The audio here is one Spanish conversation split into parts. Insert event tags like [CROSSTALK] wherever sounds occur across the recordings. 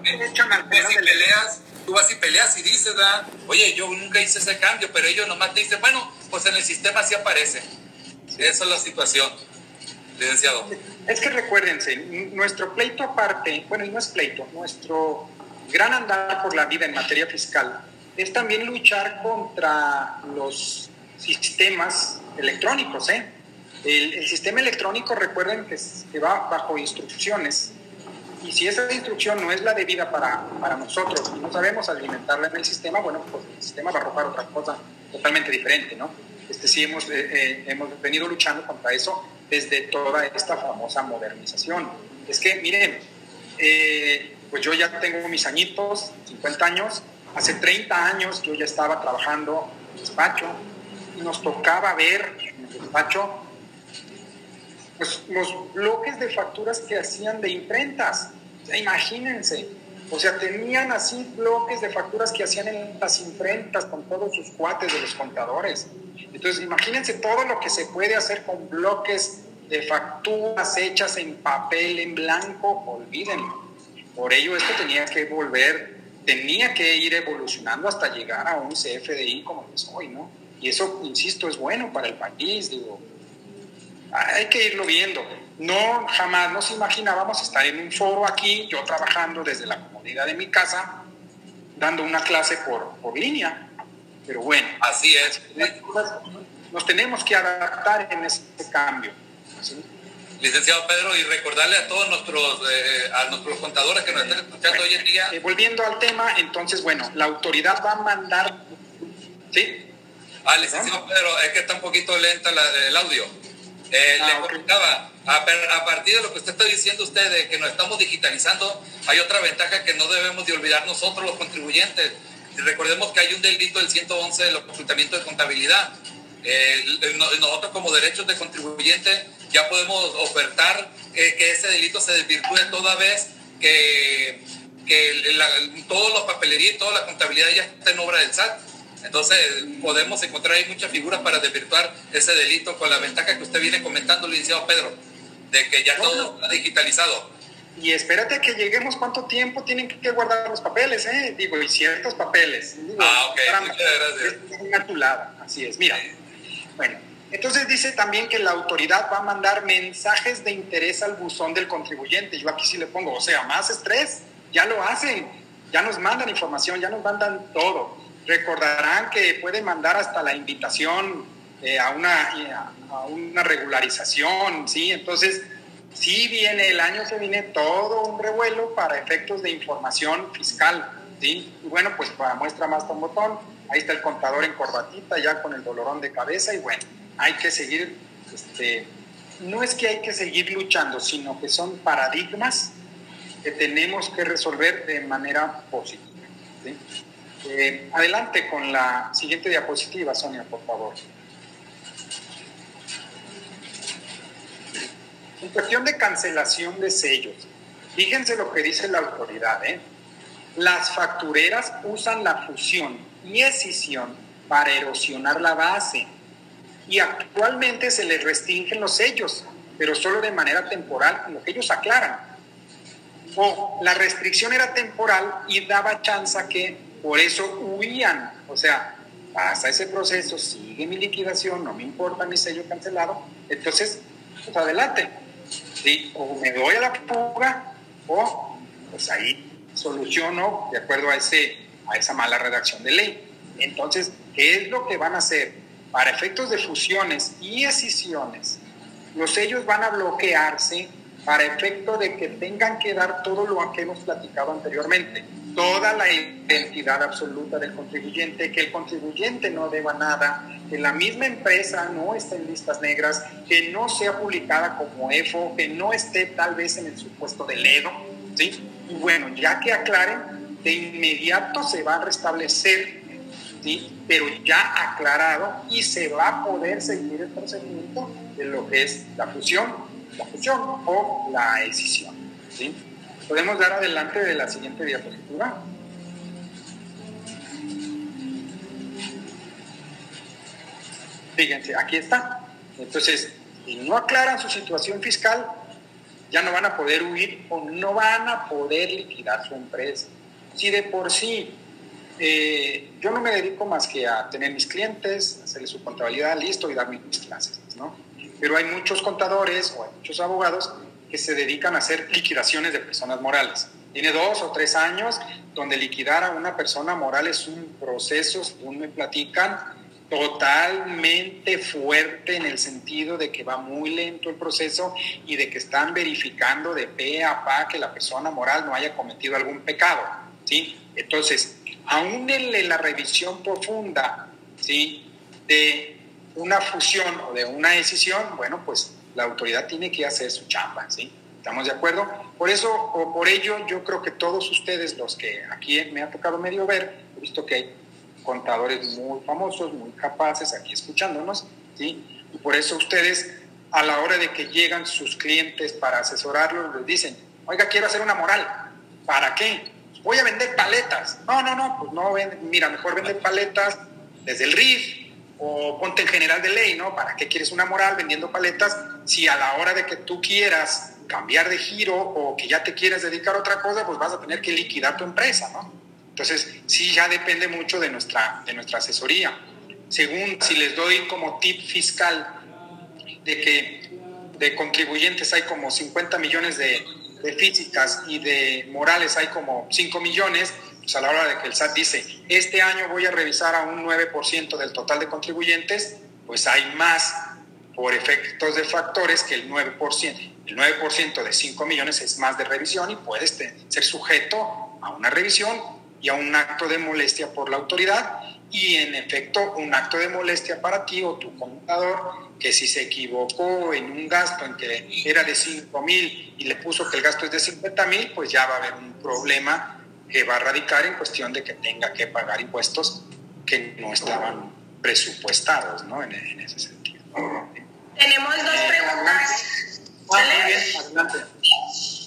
vas y peleas, tú vas y peleas y dices, ¿verdad? oye, yo nunca hice ese cambio, pero ellos nomás te dicen, bueno, pues en el sistema sí aparece. Esa es la situación, licenciado. Es que recuérdense, nuestro pleito aparte, bueno, no es pleito, nuestro gran andar por la vida en materia fiscal es también luchar contra los sistemas electrónicos. ¿eh? El, sistema electrónico, recuerden que, que, va bajo instrucciones. Y si esa instrucción no es la debida para, para nosotros y no sabemos alimentarla en el sistema, bueno, pues el sistema va a arrojar otra cosa totalmente diferente, ¿no? Este, sí hemos, eh, eh, hemos venido luchando contra eso desde toda esta famosa modernización. Es que, miren, eh, pues yo ya tengo mis añitos, 50 años, hace 30 años yo ya estaba trabajando en despacho y nos tocaba ver en el despacho pues, los bloques de facturas que hacían de imprentas. imagínense, o sea, tenían así bloques de facturas que hacían en las imprentas con todos sus cuates de los contadores. Entonces, imagínense todo lo que se puede hacer con bloques de facturas hechas en papel en blanco, olvídenlo. Por ello, esto tenía que volver, tenía que ir evolucionando hasta llegar a un CFDI como es hoy, ¿no? Y eso, insisto, es bueno para el país, digo. Hay que irlo viendo. No, jamás nos imaginábamos estar en un foro aquí, yo trabajando desde la comodidad de mi casa, dando una clase por, por línea. Pero bueno. Así es. Nos tenemos que adaptar en ese cambio. Licenciado Pedro, y recordarle a todos nuestros, eh, a nuestros contadores que nos están escuchando hoy en día. Eh, volviendo al tema, entonces, bueno, la autoridad va a mandar. ¿Sí? Ah, licenciado Pedro, es que está un poquito lenta el audio. Eh, le ah, comentaba, a, partir de lo que usted está diciendo usted, de que nos estamos digitalizando, hay otra ventaja que no debemos de olvidar nosotros los contribuyentes. Recordemos que hay un delito del 111 de los consultamientos de contabilidad. nosotros como derechos de contribuyente ya podemos ofertar que ese delito se desvirtúe toda vez que, que todos los papelerías, toda la contabilidad ya está en obra del SAT. Entonces podemos encontrar ahí muchas figuras para desvirtuar ese delito con la ventaja que usted viene comentando, licenciado Pedro, de que ya todo está digitalizado. Y espérate que lleguemos cuánto tiempo tienen que guardar los papeles, ¿eh? Digo, y ciertos papeles. ah, ok, muchas gracias. así es, mira. Bueno, entonces dice también que la autoridad va a mandar mensajes de interés al buzón del contribuyente. Yo aquí sí le pongo, o sea, más estrés, ya lo hacen, ya nos mandan información, ya nos mandan todo. Recordarán que pueden mandar hasta la invitación eh, a, una, a una regularización, ¿sí? Entonces, sí viene el año, se viene todo un revuelo para efectos de información fiscal, ¿sí? Y bueno, pues para muestra más un botón, ahí está el contador en corbatita ya con el dolorón de cabeza y bueno hay que seguir, este, no es que hay que seguir luchando, sino que son paradigmas que tenemos que resolver de manera positiva. Eh, adelante con la siguiente diapositiva, Sonia, por favor. En cuestión de cancelación de sellos, fíjense lo que dice la autoridad. ¿eh? Las factureras usan la fusión y escisión para erosionar la base y actualmente se les restringen los sellos, pero solo de manera temporal, lo que ellos aclaran. O la restricción era temporal y daba chance que por eso huían. O sea, pasa ese proceso, sigue mi liquidación, no me importa mi sello cancelado, entonces, pues adelante. ¿Sí? O me doy a la fuga o pues ahí soluciono de acuerdo a, ese, a esa mala redacción de ley. Entonces, ¿qué es lo que van a hacer? para efectos de fusiones y escisiones, los sellos van a bloquearse para efecto de que tengan que dar todo lo que hemos platicado anteriormente, toda la identidad absoluta del contribuyente, que el contribuyente no deba nada, que la misma empresa no esté en listas negras, que no sea publicada como EFO, que no esté tal vez en el supuesto del EDO, ¿sí? Y bueno, ya que aclaren, de inmediato se va a restablecer pero ya aclarado y se va a poder seguir el procedimiento de lo que es la fusión, la fusión o la escisión. ¿sí? Podemos dar adelante de la siguiente diapositiva. Fíjense, aquí está. Entonces, si no aclaran su situación fiscal, ya no van a poder huir o no van a poder liquidar su empresa. Si de por sí eh, yo no me dedico más que a tener mis clientes, hacerles su contabilidad, listo, y dar mis clases. Pero hay muchos contadores o hay muchos abogados que se dedican a hacer liquidaciones de personas morales. Tiene dos o tres años donde liquidar a una persona moral es un proceso, según me platican, totalmente fuerte en el sentido de que va muy lento el proceso y de que están verificando de pe a pa que la persona moral no haya cometido algún pecado, ¿sí? Entonces, aún en la revisión profunda, ¿sí? De una fusión o de una decisión, bueno, pues la autoridad tiene que hacer su chamba, ¿sí? ¿Estamos de acuerdo? Por eso o por ello yo creo que todos ustedes, los que aquí me ha tocado medio ver, he visto que hay contadores muy famosos, muy capaces aquí escuchándonos, ¿sí? Y por eso ustedes, a la hora de que llegan sus clientes para asesorarlos, les dicen, oiga, quiero hacer una moral. ¿Para qué? Voy a vender paletas. No, no, no, pues no, mira, mejor vender paletas desde el RIF o ponte en general de ley, ¿no? ¿Para qué quieres una moral vendiendo paletas si a la hora de que tú quieras cambiar de giro o que ya te quieres dedicar a otra cosa, pues vas a tener que liquidar tu empresa, ¿no? Entonces, sí, ya depende mucho de nuestra, de nuestra asesoría. Según si les doy como tip fiscal de que de contribuyentes hay como 50 millones de, de físicas y de morales hay como 5 millones, pues a la hora de que el SAT dice, este año voy a revisar a un 9% del total de contribuyentes, pues hay más por efectos de factores que el 9%. El 9% de 5 millones es más de revisión y puedes ser sujeto a una revisión y a un acto de molestia por la autoridad y en efecto un acto de molestia para ti o tu contador que si se equivocó en un gasto en que era de 5 mil y le puso que el gasto es de 50 mil, pues ya va a haber un problema que va a radicar en cuestión de que tenga que pagar impuestos que no estaban presupuestados ¿no? En, en ese sentido. Tenemos dos preguntas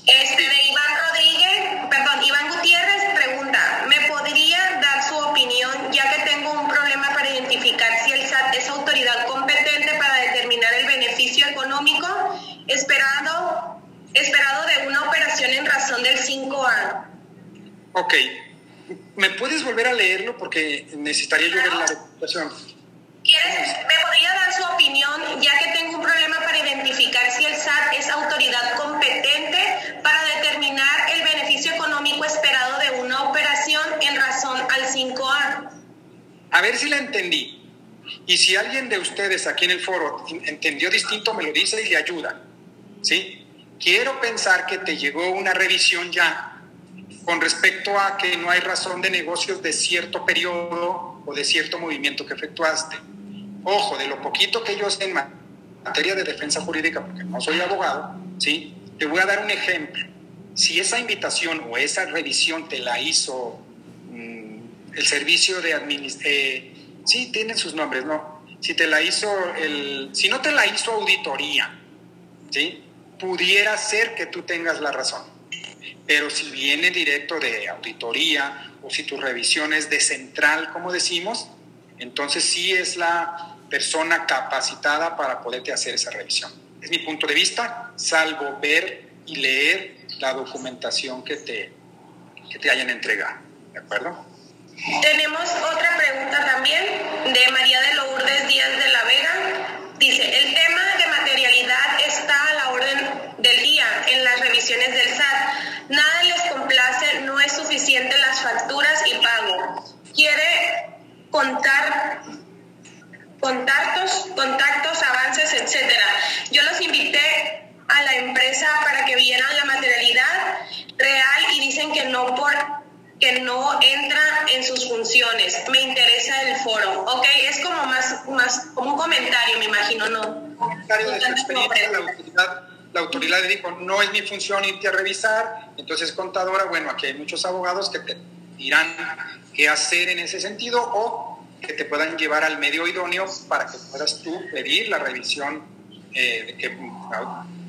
este de Iván Rodríguez, perdón, Iván Gutiérrez pregunta, ¿me podría dar su opinión ya que tengo un problema para identificar si el SAT es autoridad competente para determinar el beneficio económico esperado, esperado de una operación en razón del 5A? Ok, ¿me puedes volver a leerlo? Porque necesitaría yo ver la documentación. ¿Me podría dar su opinión, ya que tengo un problema para identificar si el SAT es autoridad competente para determinar el beneficio económico esperado de una operación en razón al 5A? A ver si la entendí. Y si alguien de ustedes aquí en el foro entendió distinto, me lo dice y le ayuda. ¿Sí? Quiero pensar que te llegó una revisión ya con respecto a que no hay razón de negocios de cierto periodo o de cierto movimiento que efectuaste ojo, de lo poquito que yo sé en materia de defensa jurídica, porque no soy abogado, ¿sí? Te voy a dar un ejemplo. Si esa invitación o esa revisión te la hizo mm, el servicio de administración, eh, sí, tienen sus nombres, ¿no? Si te la hizo el, si no te la hizo auditoría, ¿sí? Pudiera ser que tú tengas la razón. Pero si viene directo de auditoría o si tu revisión es de central, como decimos, entonces sí es la persona capacitada para poderte hacer esa revisión. Es mi punto de vista, salvo ver y leer la documentación que te, que te hayan entregado. ¿De acuerdo? Tenemos otra pregunta también de María de Lourdes Díaz de la Vega. Dice, el tema de materialidad está a la orden del día en las revisiones del SAT. Nada les complace, no es suficiente las facturas y pago. Quiere contar contactos, contactos, avances, etcétera. Yo los invité a la empresa para que vieran la materialidad real y dicen que no por que no entra en sus funciones. Me interesa el foro. Ok, es como más, más como un comentario, me imagino, ¿no? Un comentario de su experiencia, la autoridad, la autoridad le dijo, no es mi función irte a revisar, entonces contadora, bueno, aquí hay muchos abogados que te dirán qué hacer en ese sentido o que te puedan llevar al medio idóneo para que puedas tú pedir la revisión, eh, de que,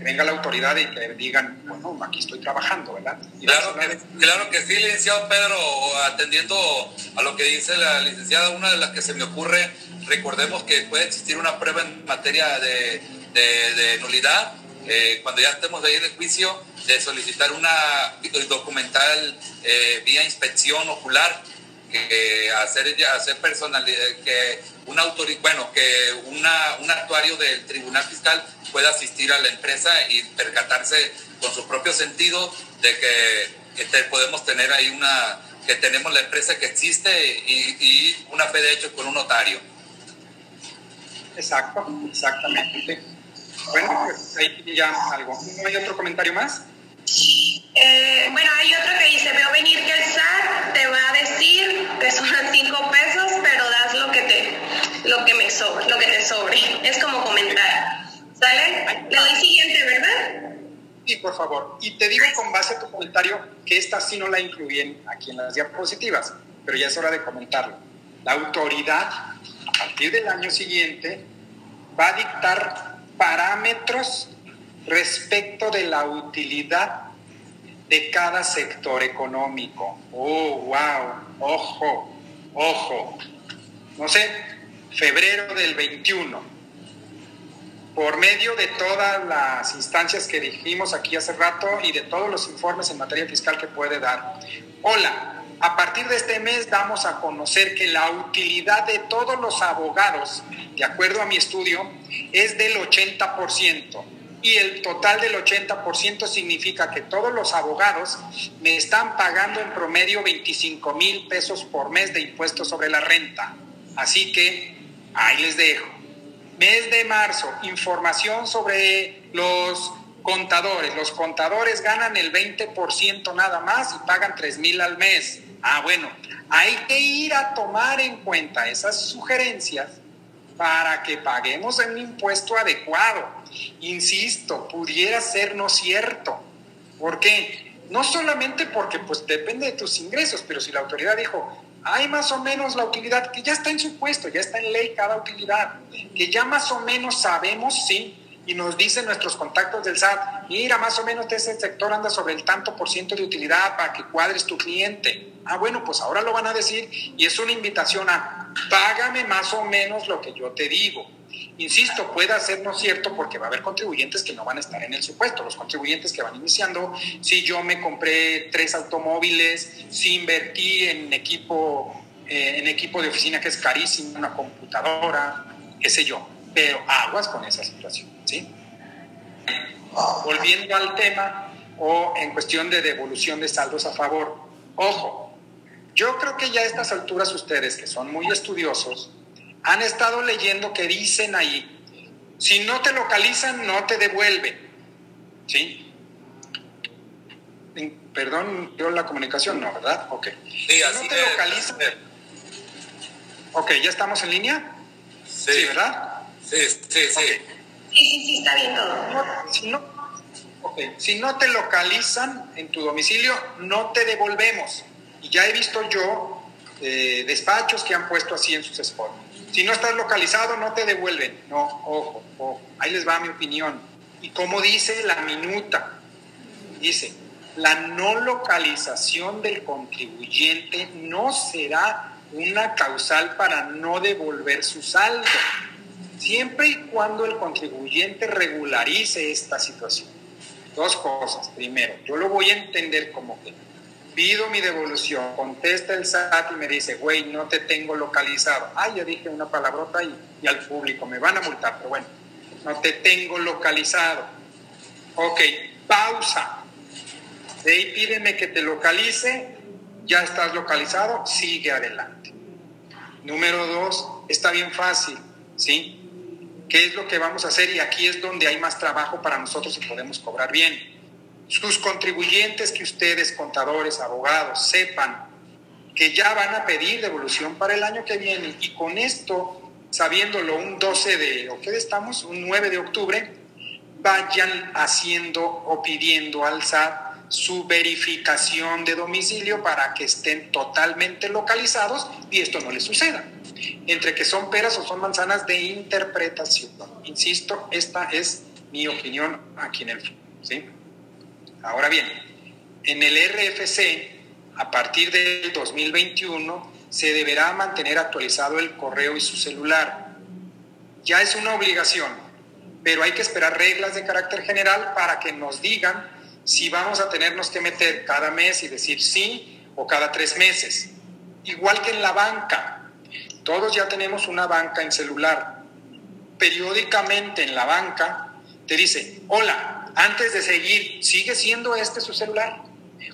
venga la autoridad y que digan, bueno, aquí estoy trabajando, ¿verdad? claro, que, claro que sí, licenciado Pedro, atendiendo a lo que dice la licenciada, una de las que se me ocurre, recordemos que puede existir una prueba en materia de, de, nulidad eh, cuando ya estemos ahí en el juicio, de solicitar una documental eh, vía inspección ocular, que hacer, hacer personalidad, que un bueno, que una, un actuario del Tribunal Fiscal pueda asistir a la empresa y percatarse con su propio sentido de que podemos tener ahí una, que tenemos la empresa que existe y, y una fe de hecho con un notario. Exacto, exactamente. Bueno, pues ahí ya algo. ¿No hay otro comentario más? Eh, bueno, hay otro que dice, veo venir que el SAT te va a decir que son cinco pesos, pero das lo que te, lo que me sobre, lo que te sobre. Es como comentar. ¿Sale? Le doy siguiente, ¿verdad? Sí, por favor. Y te digo con base a tu comentario que esta sí no la incluyen aquí en las diapositivas, pero ya es hora de comentarlo. La autoridad, a partir del año siguiente, va a dictar parámetros respecto de la utilidad de cada sector económico. Oh, wow, ojo, ojo. No sé, febrero del 21 por medio de todas las instancias que dijimos aquí hace rato y de todos los informes en materia fiscal que puede dar. Hola, a partir de este mes damos a conocer que la utilidad de todos los abogados, de acuerdo a mi estudio, es del 80%. Y el total del 80% significa que todos los abogados me están pagando en promedio 25 mil pesos por mes de impuestos sobre la renta. Así que ahí les dejo. Mes de marzo, información sobre los contadores. Los contadores ganan el 20% nada más y pagan 3 mil al mes. Ah, bueno, hay que ir a tomar en cuenta esas sugerencias para que paguemos un impuesto adecuado. Insisto, pudiera ser no cierto. ¿Por qué? No solamente porque pues depende de tus ingresos, pero si la autoridad dijo, hay más o menos la utilidad, que ya está en su puesto, ya está en ley cada utilidad, que ya más o menos sabemos, sí, y nos dicen nuestros contactos del SAT, mira, más o menos ese sector anda sobre el tanto por ciento de utilidad para que cuadres tu cliente. Ah, bueno, pues ahora lo van a decir y es una invitación a págame más o menos lo que yo te digo. Insisto, puede ser no cierto porque va a haber contribuyentes que no van a estar en el supuesto. Los contribuyentes que van iniciando, si yo me compré tres automóviles, si invertí en equipo, eh, en equipo de oficina que es carísimo, una computadora, qué sé yo. Pero aguas con esa situación, ¿sí? Volviendo al tema o en cuestión de devolución de saldos a favor, ojo, yo creo que ya a estas alturas ustedes que son muy estudiosos, han estado leyendo que dicen ahí, si no te localizan, no te devuelven. ¿Sí? Perdón, yo la comunicación no, ¿verdad? Ok. Sí, así no te localizan. Ok, ¿ya estamos en línea? Sí, ¿verdad? Sí, sí, sí. Sí, sí, sí, está bien todo. Si no, si no te localizan en tu domicilio, no te devolvemos. Y ya he visto yo eh, despachos que han puesto así en sus spots. Si no estás localizado, no te devuelven. No, ojo, ojo. Ahí les va mi opinión. Y como dice la minuta, dice, la no localización del contribuyente no será una causal para no devolver su saldo, siempre y cuando el contribuyente regularice esta situación. Dos cosas. Primero, yo lo voy a entender como que pido mi devolución, contesta el SAT y me dice, güey, no te tengo localizado. Ah, ya dije una palabrota y, y al público me van a multar, pero bueno, no te tengo localizado. Ok, pausa. De ahí pídeme que te localice, ya estás localizado, sigue adelante. Número dos, está bien fácil, ¿sí? ¿Qué es lo que vamos a hacer? Y aquí es donde hay más trabajo para nosotros y podemos cobrar bien sus contribuyentes que ustedes, contadores, abogados, sepan que ya van a pedir devolución para el año que viene y con esto, sabiéndolo un 12 de, ¿o qué estamos? Un 9 de octubre, vayan haciendo o pidiendo al SAT su verificación de domicilio para que estén totalmente localizados y esto no les suceda. Entre que son peras o son manzanas de interpretación. Insisto, esta es mi opinión aquí en el ¿sí? Ahora bien, en el RFC, a partir del 2021, se deberá mantener actualizado el correo y su celular. Ya es una obligación. pero hay que esperar reglas de carácter general para que nos digan si vamos a tenernos que meter cada mes y decir sí o cada tres meses. Igual que en la banca, todos ya tenemos una banca en celular. Periódicamente en la banca te dice, hola, antes de seguir, ¿sigue siendo este su celular?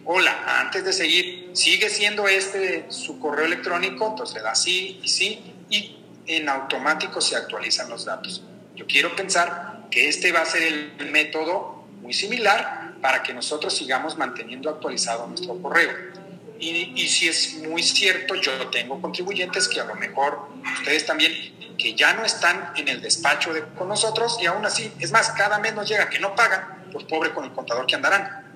Hola, antes de seguir, ¿sigue siendo este su correo electrónico? Entonces le da sí y sí y en automático se actualizan los datos. Yo quiero pensar que este va a ser el método muy similar para que nosotros sigamos manteniendo actualizado nuestro correo. Y, y, si es muy cierto, yo tengo contribuyentes que a lo mejor ustedes también, que ya no están en el despacho de, con nosotros y aún así, es más, cada mes nos llega que no pagan, pues pobre con el contador que andarán.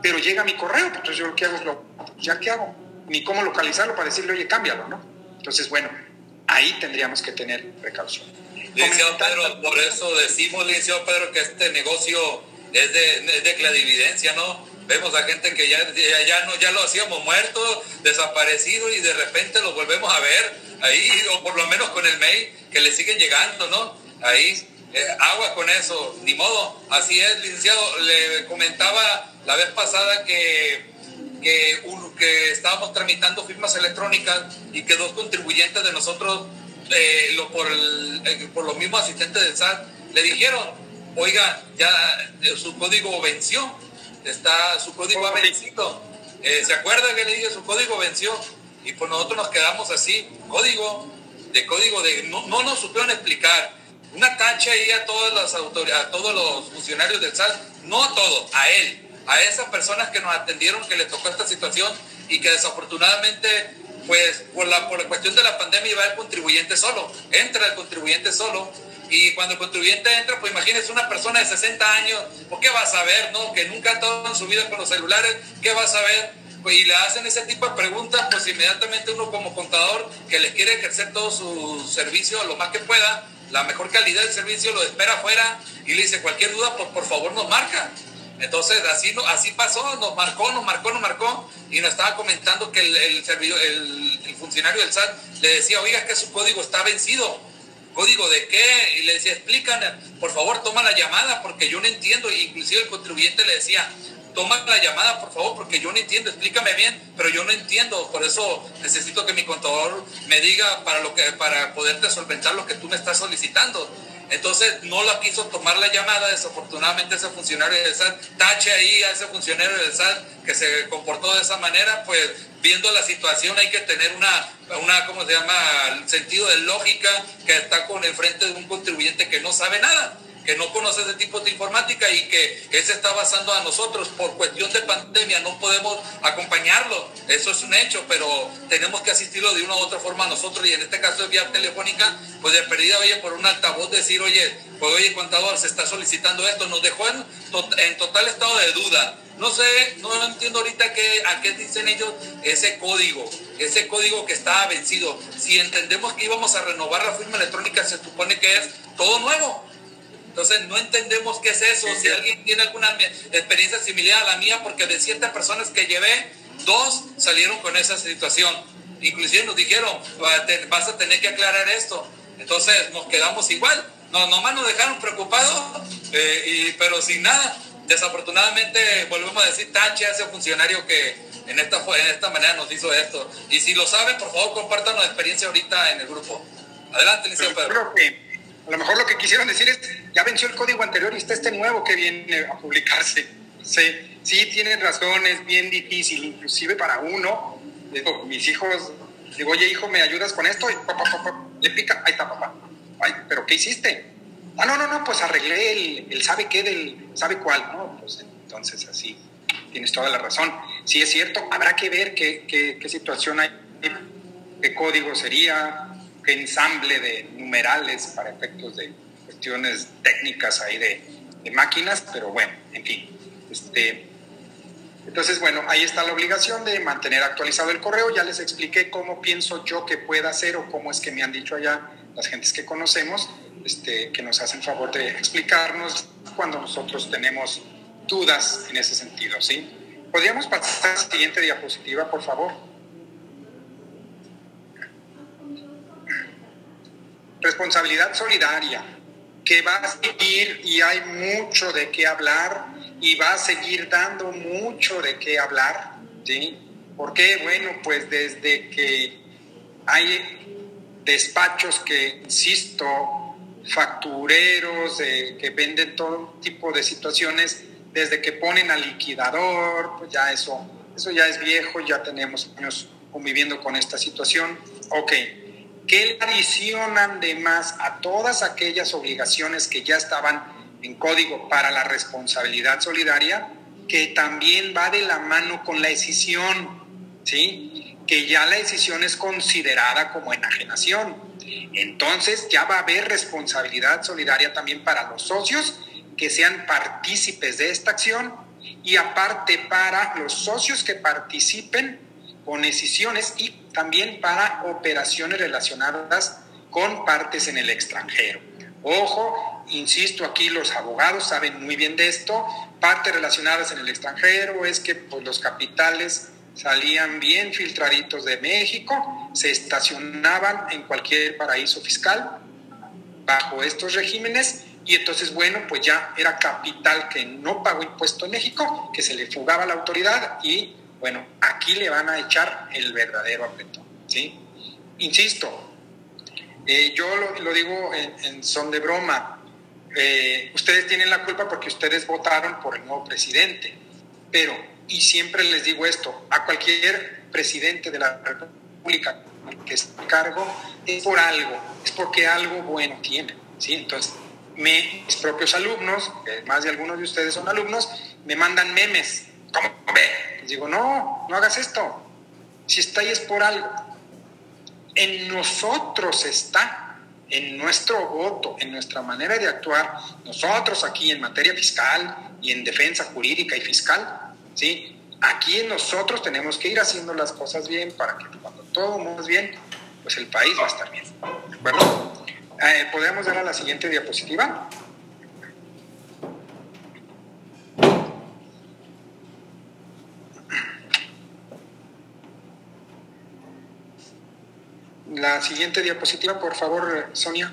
Pero llega mi correo, pues entonces yo lo que hago es lo, ¿ya qué hago? Ni cómo localizarlo para decirle, oye, cámbialo, ¿no? Entonces, bueno, ahí tendríamos que tener precaución. Licenciado Pedro, por eso decimos, licenciado Pedro, que este negocio es de, de clarividencia, ¿no? Vemos a gente que ya, ya, no, ya lo hacíamos muerto, desaparecido y de repente lo volvemos a ver ahí, o por lo menos con el mail que le siguen llegando, ¿no? Ahí, eh, agua con eso, ni modo. Así es, licenciado. Le comentaba la vez pasada que, que, que estábamos tramitando firmas electrónicas y que dos contribuyentes de nosotros eh, lo, por, el, eh, por los mismos asistentes del SAT, le dijeron, oiga, ya eh, su código venció, está, su código ha vencido. ¿Se acuerda que le dije, su código venció? Y pues nosotros nos quedamos así, código, de código de, no, no nos supieron explicar. Una tacha ahí a todas las autoridades, a todos los funcionarios del SAT, no a todos, a él, a esas personas que nos atendieron, que le tocó esta situación y que desafortunadamente pues por la, por la cuestión de la pandemia iba el contribuyente solo, entra el contribuyente solo y cuando el contribuyente entra, pues imagínese una persona de 60 años, ¿por qué va a saber, no? Que nunca ha estado en su vida con los celulares, ¿qué va a saber? Pues, y le hacen ese tipo de preguntas, pues inmediatamente uno como contador que les quiere ejercer todo su servicio lo más que pueda, la mejor calidad del servicio, lo espera afuera y le dice cualquier duda, pues por favor nos marca. Entonces, así, así pasó, nos marcó, nos marcó, nos marcó, y nos estaba comentando que el, el, funcionario del SAT le decía, oiga, que su código está vencido. ¿Código de qué? Y le decía, explícan, por favor, toma la llamada, porque yo no entiendo. Y inclusive el contribuyente le decía, toma la llamada, por favor, porque yo no entiendo, explícame bien, pero yo no entiendo, por eso necesito que mi contador me diga para, lo que, para poderte solventar lo que tú me estás solicitando. Entonces no la quiso tomar la llamada, desafortunadamente ese funcionario del SAT, tache ahí a ese funcionario del SAT que se comportó de esa manera, pues viendo la situación hay que tener una, una ¿cómo se llama?, sentido de lógica que está con el frente de un contribuyente que no sabe nada que no conoce ese tipo de informática y que él se está basando a nosotros. Por cuestión de pandemia, no podemos acompañarlo, eso es un hecho, pero tenemos que asistirlo de una u otra forma a nosotros. Y en este caso de vía telefónica, pues de perdida, oye, por un altavoz decir, oye, pues oye, contador, se está solicitando esto, nos dejó en, en total estado de duda. No sé, no entiendo ahorita qué, a qué dicen ellos ese código, ese código que estaba vencido. Si entendemos que íbamos a renovar la firma electrónica, se supone que es todo nuevo entonces no entendemos qué es eso. Si alguien tiene alguna experiencia similar a la mía, porque de siete personas que llevé, dos salieron con esa situación. Inclusive nos dijeron, vas a tener que aclarar esto. Entonces nos quedamos igual. No, nomás nos dejaron preocupados, eh, y, pero sin nada. Desafortunadamente, volvemos a decir, tache a ese funcionario que en esta, en esta manera nos hizo esto. Y si lo saben, por favor, compártanos la experiencia ahorita en el grupo. Adelante, licenciado Pedro. A lo mejor lo que quisieron decir es, ya venció el código anterior y está este nuevo que viene a publicarse. Sí, sí tienen razón, es bien difícil, inclusive para uno. Digo, mis hijos, digo, oye hijo, ¿me ayudas con esto? Y le pica, ahí está papá. Ay, ¿pero qué hiciste? Ah, no, no, no, pues arreglé el, el sabe qué del, sabe cuál, ¿no? Pues entonces así, tienes toda la razón. Sí es cierto, habrá que ver qué, qué, qué situación hay, qué código sería, ensamble de numerales para efectos de cuestiones técnicas ahí de, de máquinas, pero bueno, en fin. Este, entonces, bueno, ahí está la obligación de mantener actualizado el correo. Ya les expliqué cómo pienso yo que pueda hacer o cómo es que me han dicho allá las gentes que conocemos, este, que nos hacen favor de explicarnos cuando nosotros tenemos dudas en ese sentido, ¿sí? ¿Podríamos pasar a la siguiente diapositiva, por favor? Responsabilidad solidaria. que va a seguir y hay mucho de qué hablar y va a seguir dando mucho de qué hablar, ¿sí? ¿Por qué? Bueno, pues desde que hay despachos que, insisto, factureros que venden todo tipo de situaciones, desde que ponen al liquidador, pues ya eso, eso ya es viejo, ya tenemos años conviviendo con esta situación. Ok, ¿qué le adicionan de más a todas aquellas obligaciones que ya estaban en código para la responsabilidad solidaria? Que también va de la mano con la decisión, ¿sí? Que ya la decisión es considerada como enajenación. Entonces ya va a haber responsabilidad solidaria también para los socios que sean partícipes de esta acción y aparte para los socios que participen con decisiones y también para operaciones relacionadas con partes en el extranjero. Ojo, insisto aquí, los abogados saben muy bien de esto, partes relacionadas en el extranjero es que pues, los capitales salían bien filtraditos de México, se estacionaban en cualquier paraíso fiscal bajo estos regímenes y entonces, bueno, pues ya era capital que no pagó impuesto en México, que se le fugaba a la autoridad y, bueno, aquí le van a echar el verdadero apretón, ¿sí? Insisto, eh, yo lo, digo en, son de broma, eh, ustedes tienen la culpa porque ustedes votaron por el nuevo presidente, pero y siempre les digo esto, a cualquier presidente de la República que esté cargo, es por algo, es porque algo bueno tiene, ¿sí? Entonces, mis propios alumnos, más de algunos de ustedes son alumnos, me mandan memes, ¿cómo ve? Digo, no, no hagas esto, si está ahí es por algo. En nosotros está, en nuestro voto, en nuestra manera de actuar, nosotros aquí en materia fiscal y en defensa jurídica y fiscal, ¿sí? Aquí nosotros tenemos que ir haciendo las cosas bien para que cuando todo es bien, pues el país va a estar bien. Bueno, eh, ¿Podemos dar a la siguiente diapositiva? La siguiente diapositiva, por favor, Sonia.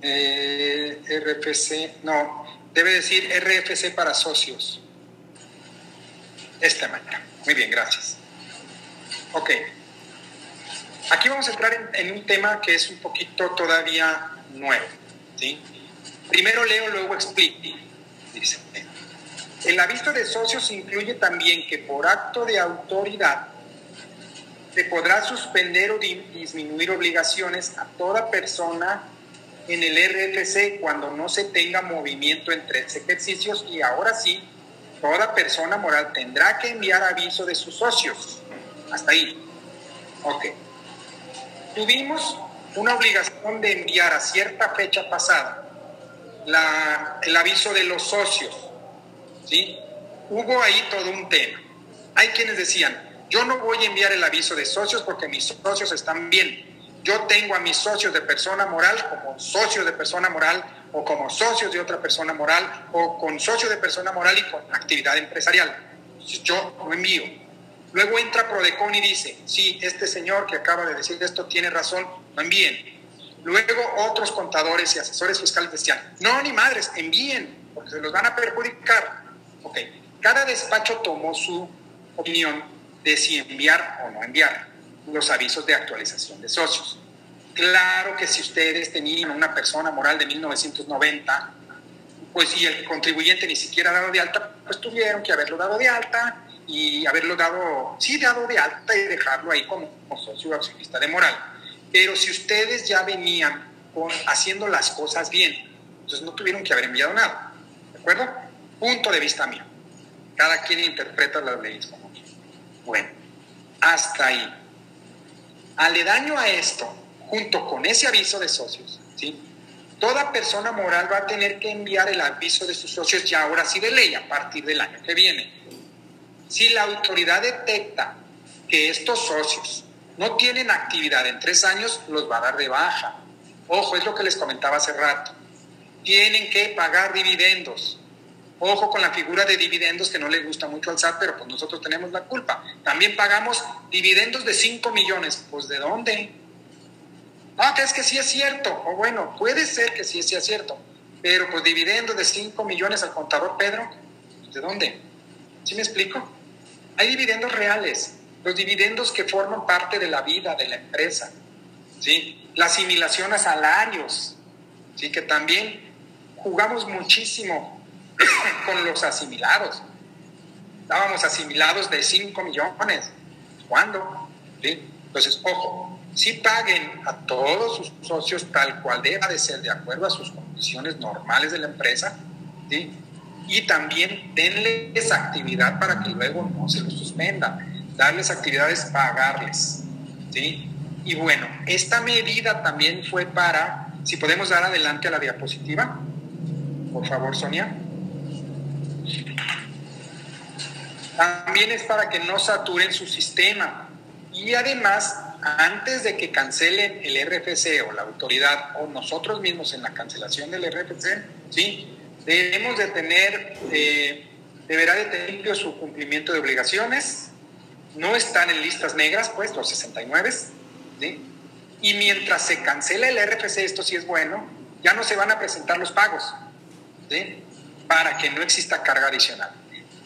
Eh, RFC, no, debe decir RFC para socios esta manera. Muy bien, gracias. Ok. Aquí vamos a entrar en, un tema que es un poquito todavía nuevo. ¿sí? Primero leo, luego explico. Dice, el aviso de socios incluye también que por acto de autoridad se podrá suspender o disminuir obligaciones a toda persona en el RFC cuando no se tenga movimiento entre ejercicios y ahora sí toda persona moral tendrá que enviar aviso de sus socios. Hasta ahí. Ok. Tuvimos una obligación de enviar a cierta fecha pasada el aviso de los socios. ¿sí? Hubo ahí todo un tema. Hay quienes decían, yo no voy a enviar el aviso de socios porque mis socios están bien. Yo tengo a mis socios de persona moral como socios de persona moral o como socios de otra persona moral o con socios de persona moral y con actividad empresarial. Yo lo envío. Luego entra Prodecon y dice, sí, este señor que acaba de decir esto tiene razón, lo envíen. Luego otros contadores y asesores fiscales decían, no, ni madres, envíen, porque se los van a perjudicar. Ok, cada despacho tomó su opinión de si enviar o no enviar los avisos de actualización de socios. Claro que si ustedes tenían una persona moral de 1990, pues si el contribuyente ni siquiera dado de alta, pues tuvieron que haberlo dado de alta y haberlo dado, sí, dado de alta y dejarlo ahí como, socio accionista de moral. Pero si ustedes ya venían haciendo las cosas bien, entonces no tuvieron que haber enviado nada. ¿De acuerdo? Punto de vista mío. Cada quien interpreta las leyes como Bueno, hasta ahí. Aledaño a esto, junto con ese aviso de socios, ¿sí? toda persona moral va a tener que enviar el aviso de sus socios ya ahora sí de ley a partir del año que viene. Si la autoridad detecta que estos socios no tienen actividad en tres años, los va a dar de baja. Ojo, es lo que les comentaba hace rato. Tienen que pagar dividendos. Ojo con la figura de dividendos que no le gusta mucho al SAT, pero pues nosotros tenemos la culpa. También pagamos dividendos de 5 millones. Pues ¿de dónde? No, que es que sí es cierto, o bueno, puede ser que sí sea cierto, pero pues dividendos de 5 millones al contador Pedro, ¿de dónde? ¿Sí me explico? Hay dividendos reales, los dividendos que forman parte de la vida de la empresa, ¿sí? La asimilación a salarios, ¿sí? Que también jugamos muchísimo [COUGHS] con los asimilados. Estábamos asimilados de 5 millones. ¿Cuándo? ¿Sí? Entonces, ojo, si paguen a todos sus socios tal cual deba de ser, de acuerdo a sus condiciones normales de la empresa, ¿sí? y también denles actividad para que luego no se los suspenda, darles actividades, pagarles. ¿sí? Y bueno, esta medida también fue para, si podemos dar adelante a la diapositiva, por favor, Sonia. También es para que no saturen su sistema. Y además, antes de que cancelen el RFC o la autoridad o nosotros mismos en la cancelación del RFC, ¿sí? debemos de tener, eh, deberá de tener su cumplimiento de obligaciones. No están en listas negras, pues, los 69. ¿sí? Y mientras se cancela el RFC, esto sí es bueno, ya no se van a presentar los pagos. ¿sí? Para que no exista carga adicional.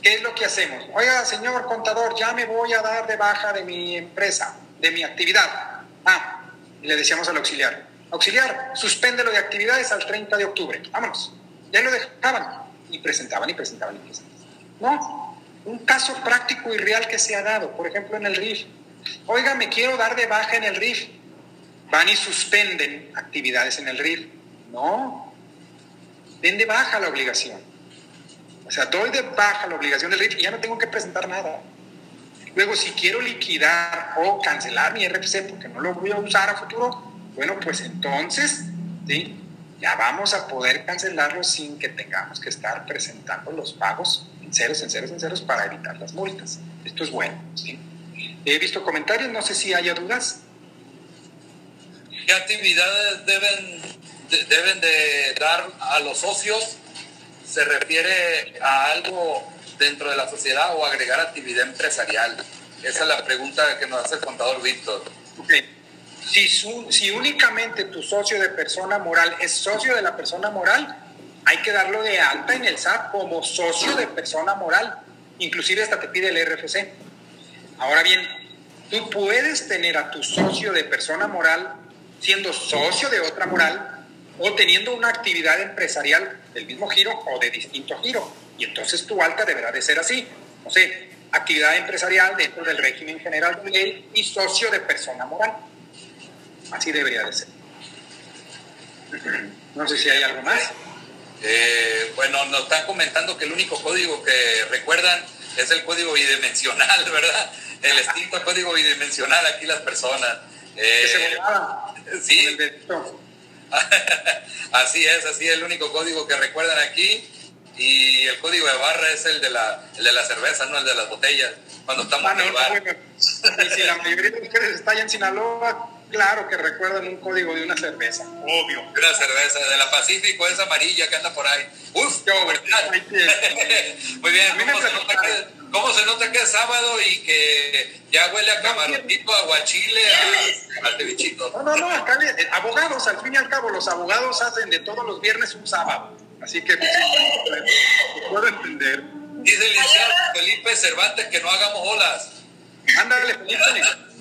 ¿Qué es lo que hacemos? Oiga, señor contador, ya me voy a dar de baja de mi empresa, de mi actividad. Ah, le decíamos al auxiliar, auxiliar, suspende lo de actividades al 30 de octubre. Vámonos. Ya lo dejaban y presentaban y presentaban y presentaban. No, un caso práctico y real que se ha dado, por ejemplo, en el RIF. Oiga, me quiero dar de baja en el RIF. Van y suspenden actividades en el RIF. No, den de baja la obligación. O sea, doy de baja la obligación del RIF y ya no tengo que presentar nada. Luego, si quiero liquidar o cancelar mi RFC porque no lo voy a usar a futuro, bueno, pues entonces, ¿sí? Ya vamos a poder cancelarlo sin que tengamos que estar presentando los pagos en ceros, en ceros, en ceros para evitar las multas. Esto es bueno, ¿sí? He visto comentarios, no sé si haya dudas. ¿Qué actividades deben deben de dar a los socios se refiere a algo dentro de la sociedad o agregar actividad empresarial? Esa es la pregunta que nos hace el contador Víctor. Si, si únicamente tu socio de persona moral es socio de la persona moral, hay que darlo de alta en el SAT como socio de persona moral. Inclusive hasta te pide el RFC. Ahora bien, tú puedes tener a tu socio de persona moral siendo socio de otra moral o teniendo una actividad empresarial del mismo giro o de distinto giro. Y entonces tu alta deberá de ser así. No sé, actividad empresarial dentro del régimen general de ley y socio de persona moral. Así debería de ser. [CLEARS THROAT] No sé si hay algo más. Eh, bueno, nos están comentando que el único código que recuerdan es el código bidimensional, [LAUGHS] ¿verdad? El extinto código bidimensional aquí las personas. que se eh, sí. [LAUGHS] así es, así es el único código que recuerdan aquí. Y el código de barra es el de la, el de la cerveza, no el de las botellas, cuando estamos en el bar. y si la mayoría de ustedes está allá en Sinaloa, claro que recuerdan un código de una cerveza, obvio. Una cerveza, de la Pacífico, esa amarilla que anda por ahí. Uf, qué ¿verdad? [LAUGHS] Muy bien, ¿Cómo se, nota que, ¿cómo se, nota que, es sábado y que ya huele a camarotito, a guachile, a, al? No, no, no, acá, eh, abogados, al fin y al cabo, los abogados hacen de todos los viernes un sábado. Así que pues, puedo entender. Dice el licenciado Felipe Cervantes que no hagamos olas. Ándale, Felipe.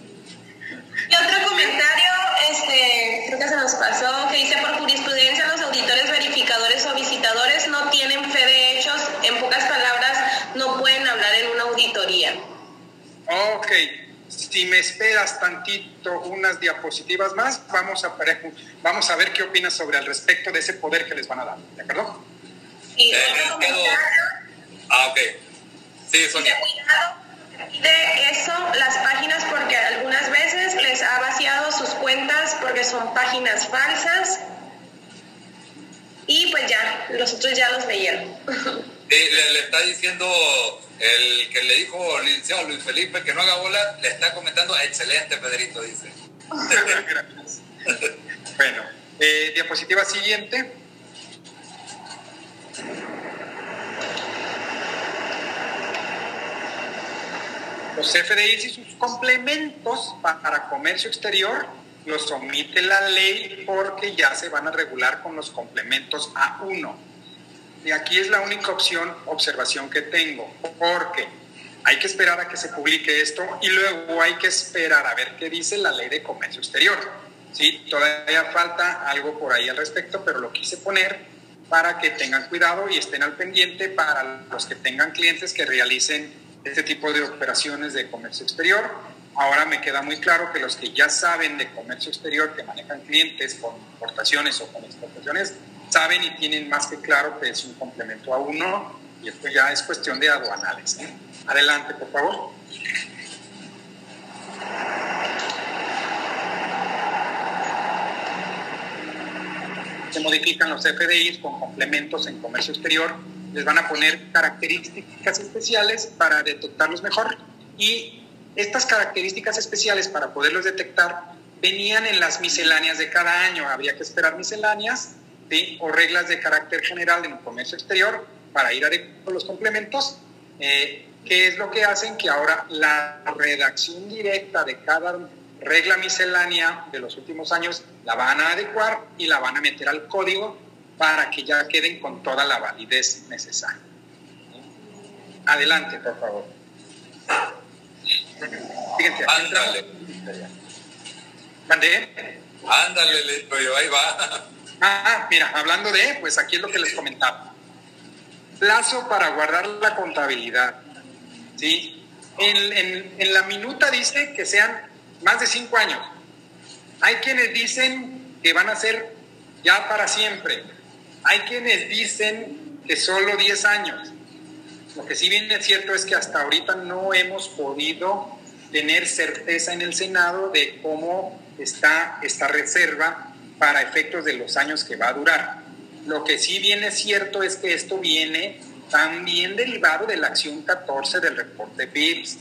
Y otro comentario, este, creo que se nos pasó, que dice por jurisprudencia los auditores verificadores o visitadores no tienen fe de hechos, en pocas palabras, no pueden hablar en una auditoría. Ok, si me esperas tantito unas diapositivas más, vamos a, vamos a ver qué opinas sobre al respecto de ese poder que les van a dar, ¿de acuerdo? Y eh, Ah, ok. Sí, Sonia. De eso, las páginas, porque algunas veces les ha vaciado sus cuentas porque son páginas falsas. Y pues ya, los otros ya los veían. [LAUGHS] le, está diciendo el que le dijo el licenciado Luis Felipe que no haga bola, le está comentando, excelente Pedrito, dice. [LAUGHS] bueno, eh, diapositiva siguiente. Los FDIs y sus complementos para comercio exterior los omite la ley porque ya se van a regular con los complementos A1. Y aquí es la única opción, observación que tengo, porque hay que esperar a que se publique esto y luego hay que esperar a ver qué dice la ley de comercio exterior. Sí, todavía falta algo por ahí al respecto, pero lo quise poner para que tengan cuidado y estén al pendiente para los que tengan clientes que realicen este tipo de operaciones de comercio exterior. Ahora me queda muy claro que los que ya saben de comercio exterior, que manejan clientes con importaciones o con exportaciones, saben y tienen más que claro que es un complemento a uno y esto ya es cuestión de aduanales. ¿eh? Adelante, por favor. Se modifican los FDIs con complementos en comercio exterior, les van a poner características especiales para detectarlos mejor. Y estas características especiales para poderlos detectar venían en las misceláneas de cada año, habría que esperar misceláneas o reglas de carácter general en el comercio exterior para ir a los complementos, eh, que es lo que hacen que ahora la redacción directa de cada regla miscelánea de los últimos años la van a adecuar y la van a meter al código para que ya queden con toda la validez necesaria. Adelante, por favor. Fíjense, Ándale. ¿Mandé? Ándale, ahí va. Ah, mira, hablando de, pues aquí es lo que les comentaba. Plazo para guardar la contabilidad. ¿Sí? En, en, la minuta dice que sean más de cinco años. Hay quienes dicen que van a ser ya para siempre. Hay quienes dicen que solo 10 años. Lo que sí bien es cierto es que hasta ahorita no hemos podido tener certeza en el Senado de cómo está esta reserva para efectos de los años que va a durar. Lo que sí bien es cierto es que esto viene también derivado de la acción 14 del reporte BIPS.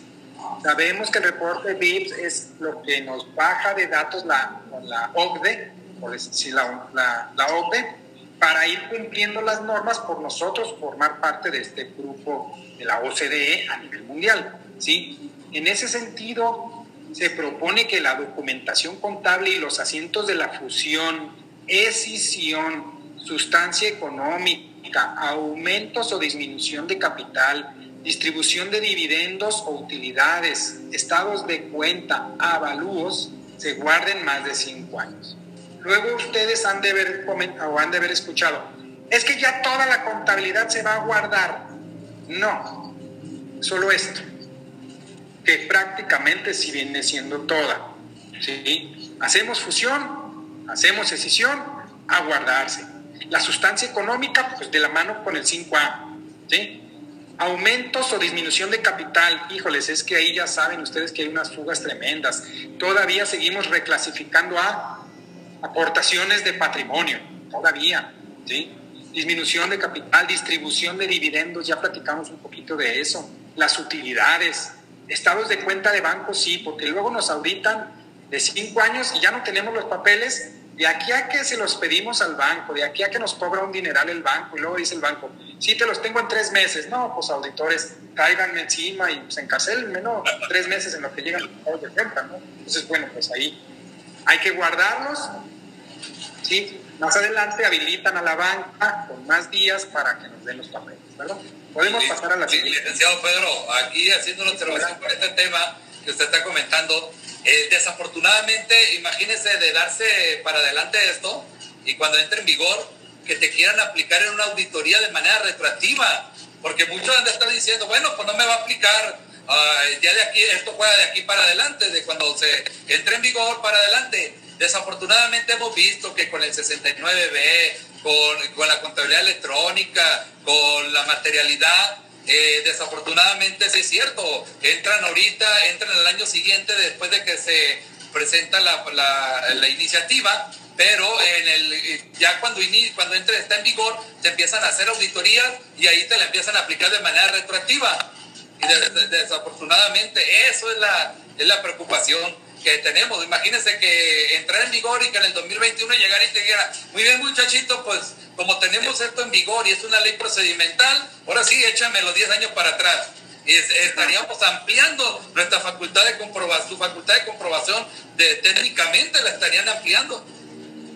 Sabemos que el reporte BIPS es lo que nos baja de datos la, la OCDE, por decir la, la, la OCDE, para ir cumpliendo las normas por nosotros formar parte de este grupo de la OCDE a nivel mundial. ¿sí? En ese sentido, se propone que la documentación contable y los asientos de la fusión, escisión, sustancia económica, aumentos o disminución de capital, distribución de dividendos o utilidades, estados de cuenta, avalúos, se guarden más de cinco años. Luego ustedes han de haber o han de haber escuchado, es que ya toda la contabilidad se va a guardar. No, solo esto que prácticamente si viene siendo toda. ¿sí? Hacemos fusión, hacemos escisión, a guardarse. La sustancia económica, pues de la mano con el 5A. ¿sí? Aumentos o disminución de capital, híjoles, es que ahí ya saben ustedes que hay unas fugas tremendas. Todavía seguimos reclasificando a aportaciones de patrimonio, todavía. ¿sí? Disminución de capital, distribución de dividendos, ya platicamos un poquito de eso. Las utilidades, Estados de cuenta de banco sí, porque luego nos auditan de cinco años y ya no tenemos los papeles. De aquí a que se los pedimos al banco, de aquí a que nos cobra un dineral el banco, y luego dice el banco, sí, te los tengo en tres meses. No, pues auditores, cáiganme encima y pues encarcelenme, ¿no? Tres meses en lo que llegan los de cuenta, ¿no? Entonces, bueno, pues ahí hay que guardarlos, ¿sí? Más adelante habilitan a la banca con más días para que nos den los papeles, ¿verdad? Podemos pasar a la siguiente. Licenciado Pedro, aquí haciendo una observación por este tema que usted está comentando, eh, desafortunadamente, imagínese de darse para adelante esto y cuando entre en vigor, que te quieran aplicar en una auditoría de manera retroactiva, porque muchos han de estar diciendo, bueno, pues no me va a aplicar ah, ya de aquí, esto juega de aquí para adelante, de cuando se entre en vigor para adelante. Desafortunadamente hemos visto que con el 69B, con, con la contabilidad electrónica, con la materialidad, eh, desafortunadamente sí es cierto, entran ahorita, entran el año siguiente después de que se presenta la, la, la iniciativa, pero en el, ya cuando, cuando entre, está en vigor, se empiezan a hacer auditorías y ahí te la empiezan a aplicar de manera retroactiva. Y desafortunadamente eso es la, es la preocupación que tenemos. Imagínense que entrar en vigor y que en el 2021 llegara y te dijera, muy bien muchachito, pues como tenemos esto en vigor y es una ley procedimental, ahora sí échame los 10 años para atrás. y estaríamos ampliando nuestra facultad de comprobación, su facultad de comprobación de técnicamente la estarían ampliando.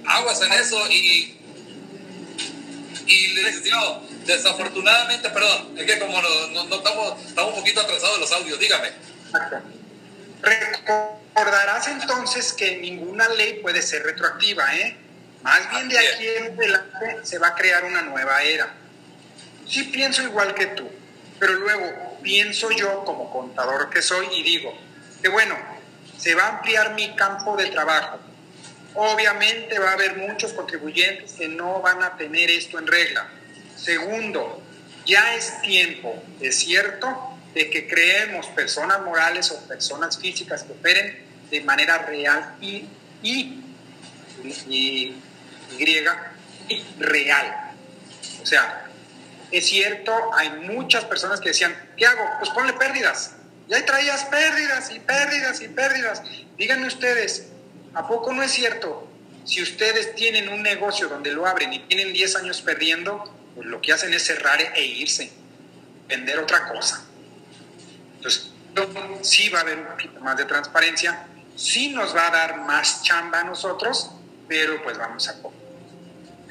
Aguas en eso y y licenciado, desafortunadamente, perdón, es que como no, no, estamos, estamos un poquito atrasados los audios, dígame. Recordarás entonces que ninguna ley puede ser retroactiva, ¿eh? Más bien de aquí en adelante se va a crear una nueva era. Sí pienso igual que tú, pero luego pienso yo como contador que soy y digo que bueno, se va a ampliar mi campo de trabajo. Obviamente va a haber muchos contribuyentes que no van a tener esto en regla. Segundo, ya es tiempo, es cierto, de que creemos personas morales o personas físicas que operen de manera real y, y, y griega y real. O sea, es cierto, hay muchas personas que decían, ¿qué hago? Pues ponle pérdidas. Y ahí traías pérdidas y pérdidas y pérdidas. Díganme ustedes, ¿a poco no es cierto? Si ustedes tienen un negocio donde lo abren y tienen 10 años perdiendo, pues lo que hacen es cerrar e irse, vender otra cosa. Entonces, sí va a haber un poquito más de transparencia, sí nos va a dar más chamba a nosotros, pero pues vamos a poco.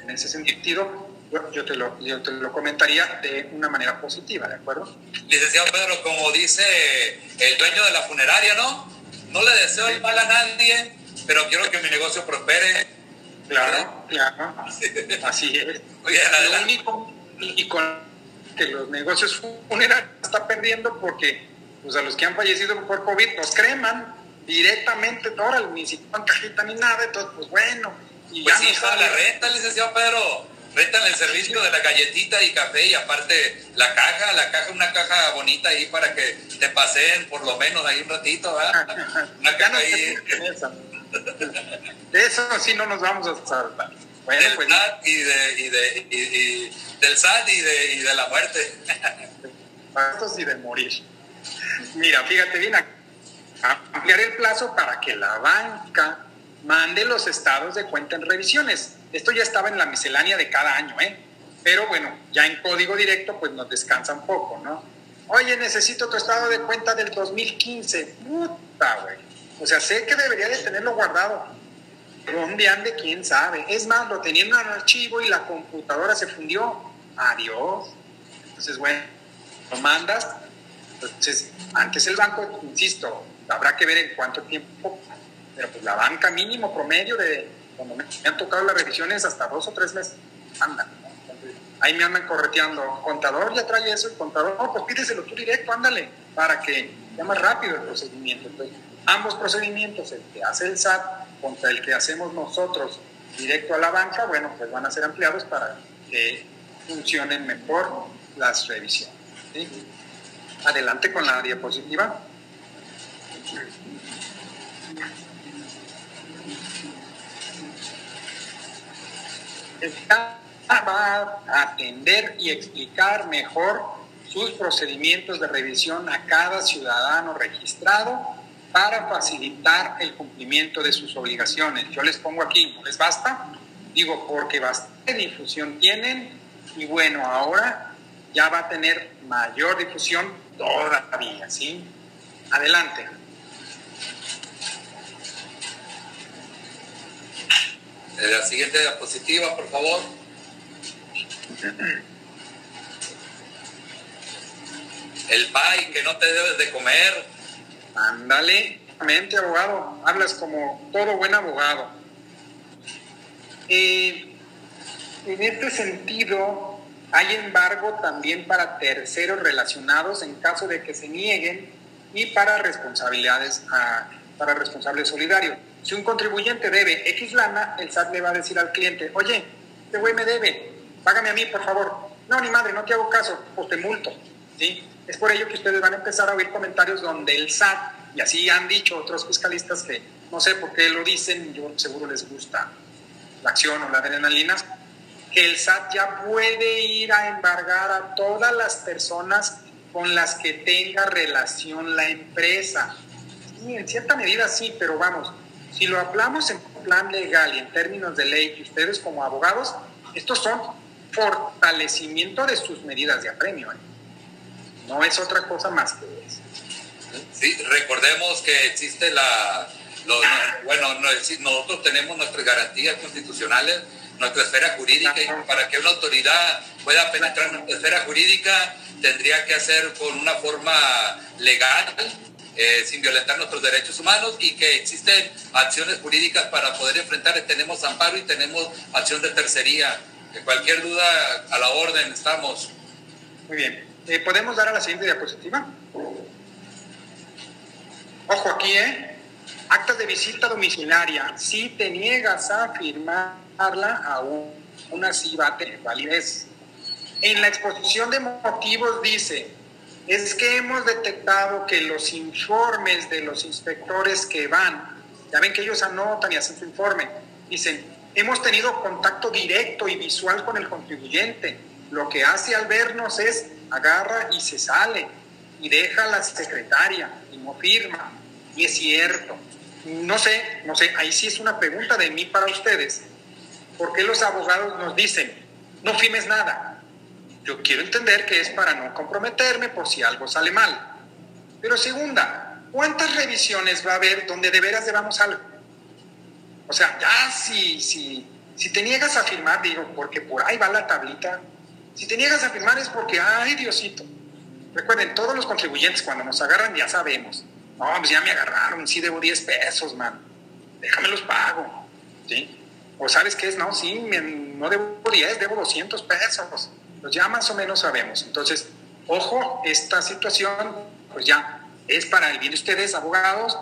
En ese sentido, yo, te lo, yo te lo comentaría de una manera positiva, ¿de acuerdo? Licenciado Pedro, como dice el dueño de la funeraria, ¿no? No le deseo el mal a nadie, pero quiero que mi negocio prospere. Claro, claro. [LAUGHS] Así es. lo único, y con que los negocios funerarios están perdiendo porque pues, a los que han fallecido por COVID los creman directamente, ahora ni siquiera cajita ni nada, entonces pues bueno, pues sí, la renta, licenciado Pedro. Rentan el servicio de la galletita y café y aparte la caja, la caja, una caja bonita ahí para que te paseen por lo menos ahí un ratito, ¿verdad? Una caja ahí. De eso sí no nos vamos a salvar. Bueno, del pues, SAT y, de, y, de, y, del SAT y de, y de la muerte. [LAUGHS] y de morir. Mira, fíjate bien, ampliar el plazo para que la banca mande los estados de cuenta en revisiones. Esto ya estaba en la miscelánea de cada año, ¿eh? Pero bueno, ya en código directo pues nos descansa un poco, ¿no? Oye, necesito tu estado de cuenta del 2015. Puta, güey. O sea, sé que debería de tenerlo guardado. ¿Dónde ande? ¿Quién sabe? Es más, lo tenía en un archivo y la computadora se fundió. Adiós. Entonces, bueno, lo mandas. Entonces, antes el banco, insisto, habrá que ver en cuánto tiempo pero pues la banca mínimo promedio de cuando me, han tocado las revisiones hasta dos o tres meses andan. ahí me andan correteando, contador ya trae eso, el contador, no, pues pídeselo tú directo, ándale, para que sea más rápido el procedimiento. Entonces, ambos procedimientos, el que hace el SAT contra el que hacemos nosotros directo a la banca, bueno, pues van a ser ampliados para que funcionen mejor las revisiones. Adelante con la diapositiva. Va a atender y explicar mejor sus procedimientos de revisión a cada ciudadano registrado para facilitar el cumplimiento de sus obligaciones. Yo les pongo aquí, ¿no les basta? Digo, porque bastante difusión tienen y bueno, ahora ya va a tener mayor difusión todavía, ¿sí? Adelante. La siguiente diapositiva, por favor. El pay que no te debes de comer. Ándale, mente abogado, hablas como todo buen abogado. en este sentido, hay embargo también para terceros relacionados en caso de que se nieguen y para responsabilidades, ah, para responsables solidarios. Si un contribuyente debe X lana, el SAT le va a decir al cliente, oye, este güey me debe, págame a mí, por favor. No, ni madre, no te hago caso, pues te multo. ¿sí? Es por ello que ustedes van a empezar a oír comentarios donde el SAT, y así han dicho otros fiscalistas que no sé por qué lo dicen, yo seguro les gusta la acción o la adrenalina, que el SAT ya puede ir a embargar a todas las personas con las que tenga relación la empresa. Sí, en cierta medida sí, pero vamos, si lo hablamos en plan legal y en términos de ley, y ustedes como abogados, estos son fortalecimiento de sus medidas de apremio. ¿eh? no es otra cosa más que eso. Sí, recordemos que existe la, bueno, nosotros tenemos nuestras garantías constitucionales, nuestra esfera jurídica, y para que una autoridad pueda penetrar en nuestra esfera jurídica, tendría que hacer con una forma legal, eh, sin violentar nuestros derechos humanos y que existen acciones jurídicas para poder enfrentar. Tenemos amparo y tenemos acción de tercería. Cualquier duda a la orden estamos. Muy bien. Eh, ¿Podemos dar a la siguiente diapositiva? Ojo aquí, ¿eh? Actas de visita domiciliaria. Si te niegas a firmarla, aún una sí va a tener validez. En la exposición de motivos dice, es que hemos detectado que los informes de los inspectores que van, ya ven que ellos anotan y hacen su informe, dicen, hemos tenido contacto directo y visual con el contribuyente. Lo que hace al vernos es agarra y se sale y deja a la secretaria y no firma. Y es cierto. No sé, no sé, ahí sí es una pregunta de mí para ustedes. ¿Por qué los abogados nos dicen, no firmes nada? Yo quiero entender que es para no comprometerme por si algo sale mal. Pero segunda, ¿cuántas revisiones va a haber donde de veras debamos algo? O sea, ya si, si, si te niegas a firmar, digo, porque por ahí va la tablita. Si te niegas a firmar es porque, ay, Diosito. Recuerden, todos los contribuyentes cuando nos agarran ya sabemos. No, pues ya me agarraron, sí debo 10 pesos, man. Déjame los pago. ¿Sí? O sabes qué es, no, sí, no debo 10, debo 200 pesos. Pues ya más o menos sabemos. Entonces, ojo, esta situación, pues ya es para el bien de ustedes, abogados,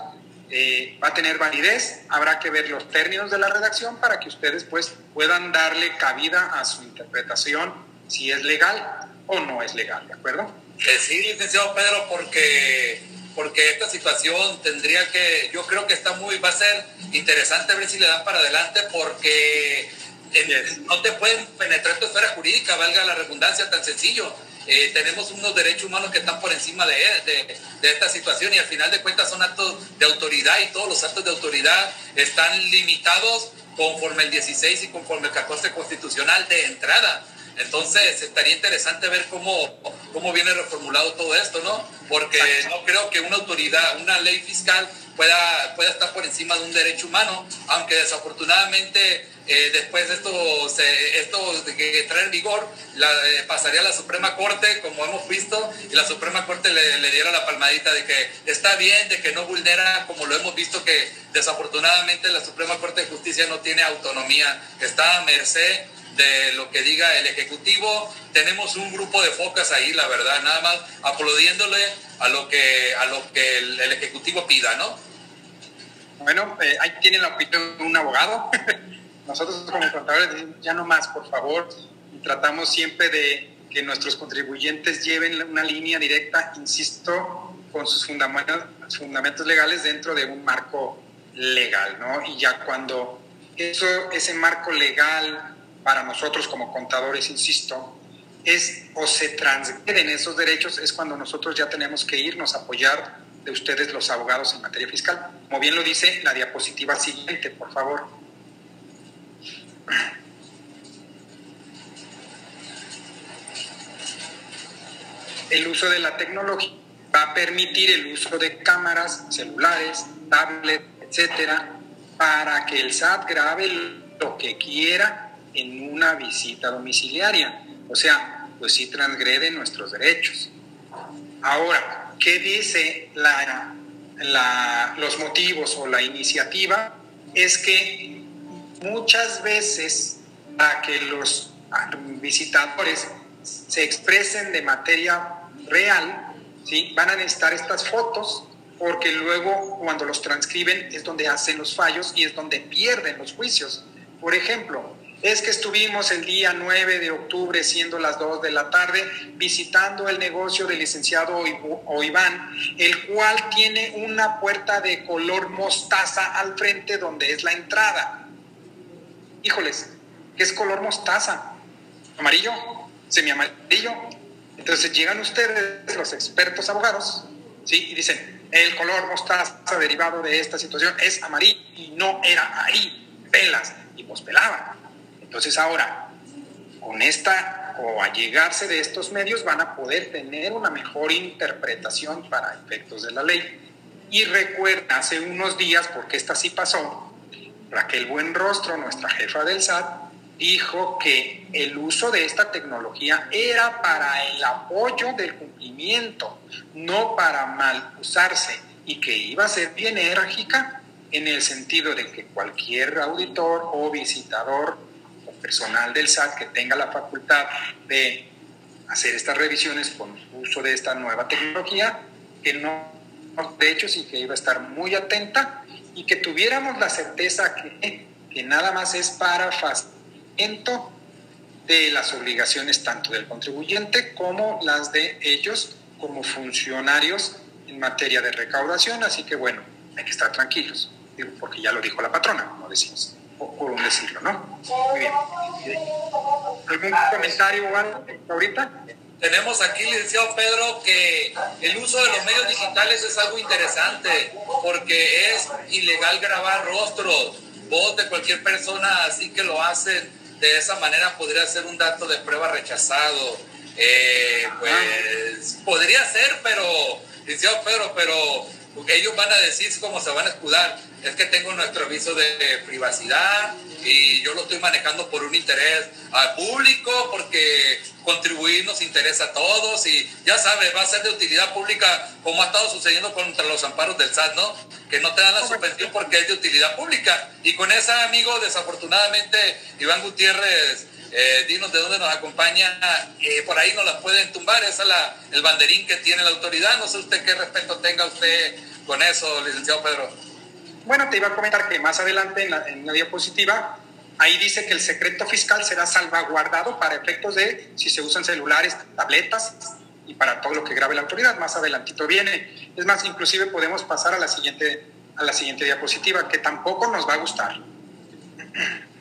eh, va a tener validez, habrá que ver los términos de la redacción para que ustedes pues puedan darle cabida a su interpretación, si es legal o no es legal, ¿de acuerdo? Eh, sí, licenciado Pedro, porque porque esta situación tendría que, yo creo que está muy, va a ser interesante ver si le dan para adelante porque no te pueden penetrar tu esfera jurídica, valga la redundancia, tan sencillo. Eh, tenemos unos derechos humanos que están por encima de, de, esta situación y al final de cuentas son actos de autoridad y todos los actos de autoridad están limitados conforme el 16 y conforme el 14 constitucional de entrada. Entonces, estaría interesante ver cómo, cómo viene reformulado todo esto, ¿no? Porque no creo que una autoridad, una ley fiscal pueda, pueda estar por encima de un derecho humano, aunque desafortunadamente eh, después de esto, se, esto de que trae en vigor, la, eh, pasaría a la Suprema Corte, como hemos visto, y la Suprema Corte le, le, diera la palmadita de que está bien, de que no vulnera, como lo hemos visto que desafortunadamente la Suprema Corte de Justicia no tiene autonomía, está a merced de lo que diga el Ejecutivo. Tenemos un grupo de focas ahí, la verdad, nada más aplaudiéndole a lo que, a lo que el, Ejecutivo pida, ¿no? Bueno, eh, ahí tienen la opinión de un abogado. [LAUGHS] Nosotros como contadores ya no más, por favor, tratamos siempre de que nuestros contribuyentes lleven una línea directa, insisto, con sus fundamentos, fundamentos legales dentro de un marco legal, ¿no? Y ya cuando eso, ese marco legal para nosotros como contadores, insisto, es o se transgreden esos derechos, es cuando nosotros ya tenemos que irnos a apoyar de ustedes los abogados en materia fiscal. Como bien lo dice la diapositiva siguiente, por favor. El uso de la tecnología va a permitir el uso de cámaras, celulares, tablets, etcétera, para que el SAT grabe lo que quiera en una visita domiciliaria. O sea, pues sí transgreden nuestros derechos. Ahora, ¿qué dice la, los motivos o la iniciativa? Es que muchas veces para que los visitadores se expresen de materia real, ¿sí? van a necesitar estas fotos porque luego cuando los transcriben es donde hacen los fallos y es donde pierden los juicios. Por ejemplo, es que estuvimos el día 9 de octubre, siendo las 2 de la tarde, visitando el negocio del licenciado Oiván, el cual tiene una puerta de color mostaza al frente donde es la entrada. Híjoles, ¿qué es color mostaza? ¿Amarillo? ¿Semiamarillo? Entonces llegan ustedes, los expertos abogados, ¿sí? y dicen, el color mostaza derivado de esta situación es amarillo y no era ahí, pelas, y pues pelaban. Entonces ahora, con esta o allegarse de estos medios van a poder tener una mejor interpretación para efectos de la ley. Y recuerda, hace unos días, porque esta sí pasó, Raquel Buenrostro, nuestra jefa del SAT, dijo que el uso de esta tecnología era para el apoyo del cumplimiento, no para mal usarse, y que iba a ser bien enérgica en el sentido de que cualquier auditor o visitador personal del SAT que tenga la facultad de hacer estas revisiones con uso de esta nueva tecnología, que no de hecho y que iba a estar muy atenta y que tuviéramos la certeza que, que nada más es para facilitamiento de las obligaciones tanto del contribuyente como las de ellos como funcionarios en materia de recaudación, así que bueno, hay que estar tranquilos porque ya lo dijo la patrona, como decimos, por decirlo, ¿no? Muy bien. ¿Algún comentario ahorita? Tenemos aquí, licenciado Pedro, que el uso de los medios digitales es algo interesante porque es ilegal grabar rostros, voz de cualquier persona, así que lo hacen de esa manera podría ser un dato de prueba rechazado. Eh, pues podría ser, pero, licenciado Pedro, pero ellos van a decir cómo se van a escudar. Es que tengo nuestro aviso de privacidad y yo lo estoy manejando por un interés al público, porque contribuir nos interesa a todos y ya sabes, va a ser de utilidad pública como ha estado sucediendo contra los amparos del SAT, ¿no? Que no te dan la subvención porque es de utilidad pública. Y con esa, amigo, desafortunadamente, Iván Gutiérrez eh, dinos de dónde nos acompaña, eh, por ahí nos las pueden tumbar, ese es la, el banderín que tiene la autoridad, no sé usted qué respeto tenga usted con eso, licenciado Pedro. Bueno, te iba a comentar que más adelante en la, en la diapositiva, ahí dice que el secreto fiscal será salvaguardado para efectos de si se usan celulares, tabletas y para todo lo que grabe la autoridad, más adelantito viene. Es más, inclusive podemos pasar a la siguiente, a la siguiente diapositiva, que tampoco nos va a gustar. [CLEARS THROAT]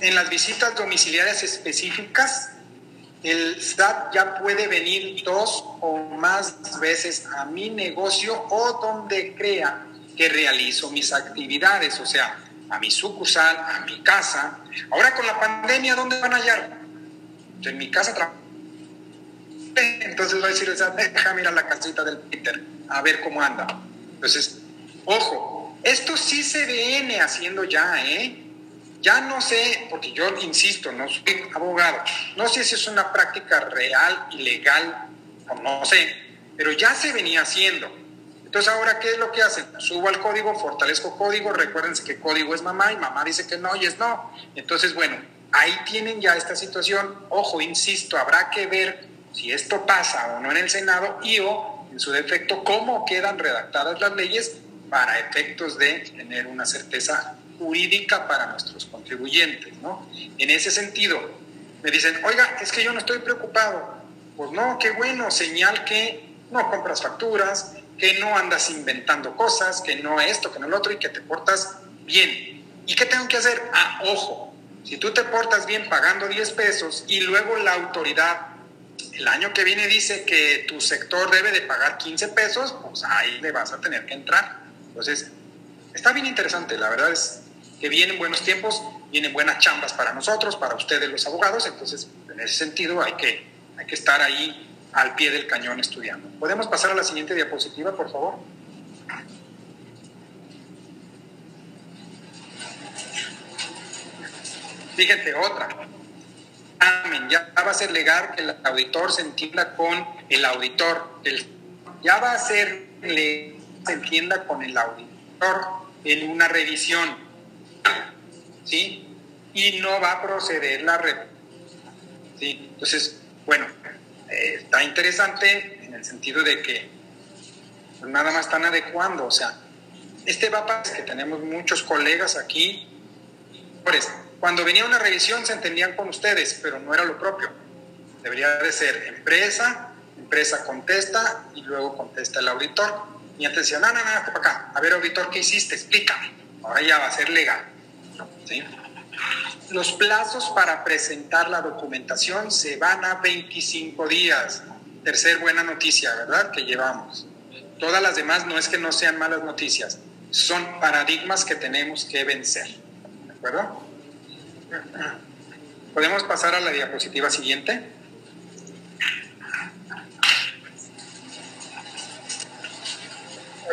En las visitas domiciliarias específicas, el SAT ya puede venir dos o más veces a mi negocio o donde crea que realizo mis actividades, o sea, a mi sucursal, a mi casa. Ahora con la pandemia, ¿dónde van a hallar? En mi casa Entonces va a decir SAT, deja mirar la casita del Peter, a ver cómo anda. Entonces, ojo, esto sí se viene haciendo ya, ¿eh? Ya no sé, porque yo insisto, no soy abogado, no sé si es una práctica real, ilegal o no sé, pero ya se venía haciendo. Entonces, ahora, ¿qué es lo que hacen? Subo al código, fortalezco código, recuérdense que código es mamá y mamá dice que no y es no. Entonces, bueno, ahí tienen ya esta situación. Ojo, insisto, habrá que ver si esto pasa o no en el Senado y o, en su defecto, cómo quedan redactadas las leyes para efectos de tener una certeza jurídica para nuestros contribuyentes, ¿no? En ese sentido, me dicen, oiga, es que yo no estoy preocupado. Pues no, qué bueno, señal que no compras facturas, que no andas inventando cosas, que no esto, que no lo otro y que te portas bien. ¿Y qué tengo que hacer? Ah, ojo, si tú te portas bien pagando 10 pesos y luego la autoridad el año que viene dice que tu sector debe de pagar 15 pesos, pues ahí le vas a tener que entrar. Entonces, está bien interesante, la verdad es que vienen buenos tiempos, vienen buenas chambas para nosotros, para ustedes los abogados, entonces en ese sentido hay que, hay que estar ahí al pie del cañón estudiando. ¿Podemos pasar a la siguiente diapositiva, por favor? Fíjate, otra. Ya va a ser legal que el auditor se entienda con el auditor. ya va a ser legal que se entienda con el auditor en una revisión ¿sí? Y no va a proceder la red. ¿sí? Entonces, bueno, está interesante en el sentido de que pues, nada más están adecuando, o sea, este va para que tenemos muchos colegas aquí. Cuando venía una revisión se entendían con ustedes, pero no era lo propio. Debería de ser empresa, empresa contesta y luego contesta el auditor. Y antes decía, no, no, no, para acá. A ver, auditor, ¿qué hiciste? Explícame. Ahora ya va a ser legal. Los plazos para presentar la documentación se van a 25 días. Tercer buena noticia, ¿verdad? Que llevamos. Todas las demás no es que no sean malas noticias, son paradigmas que tenemos que vencer. ¿De acuerdo? ¿Podemos pasar a la diapositiva siguiente?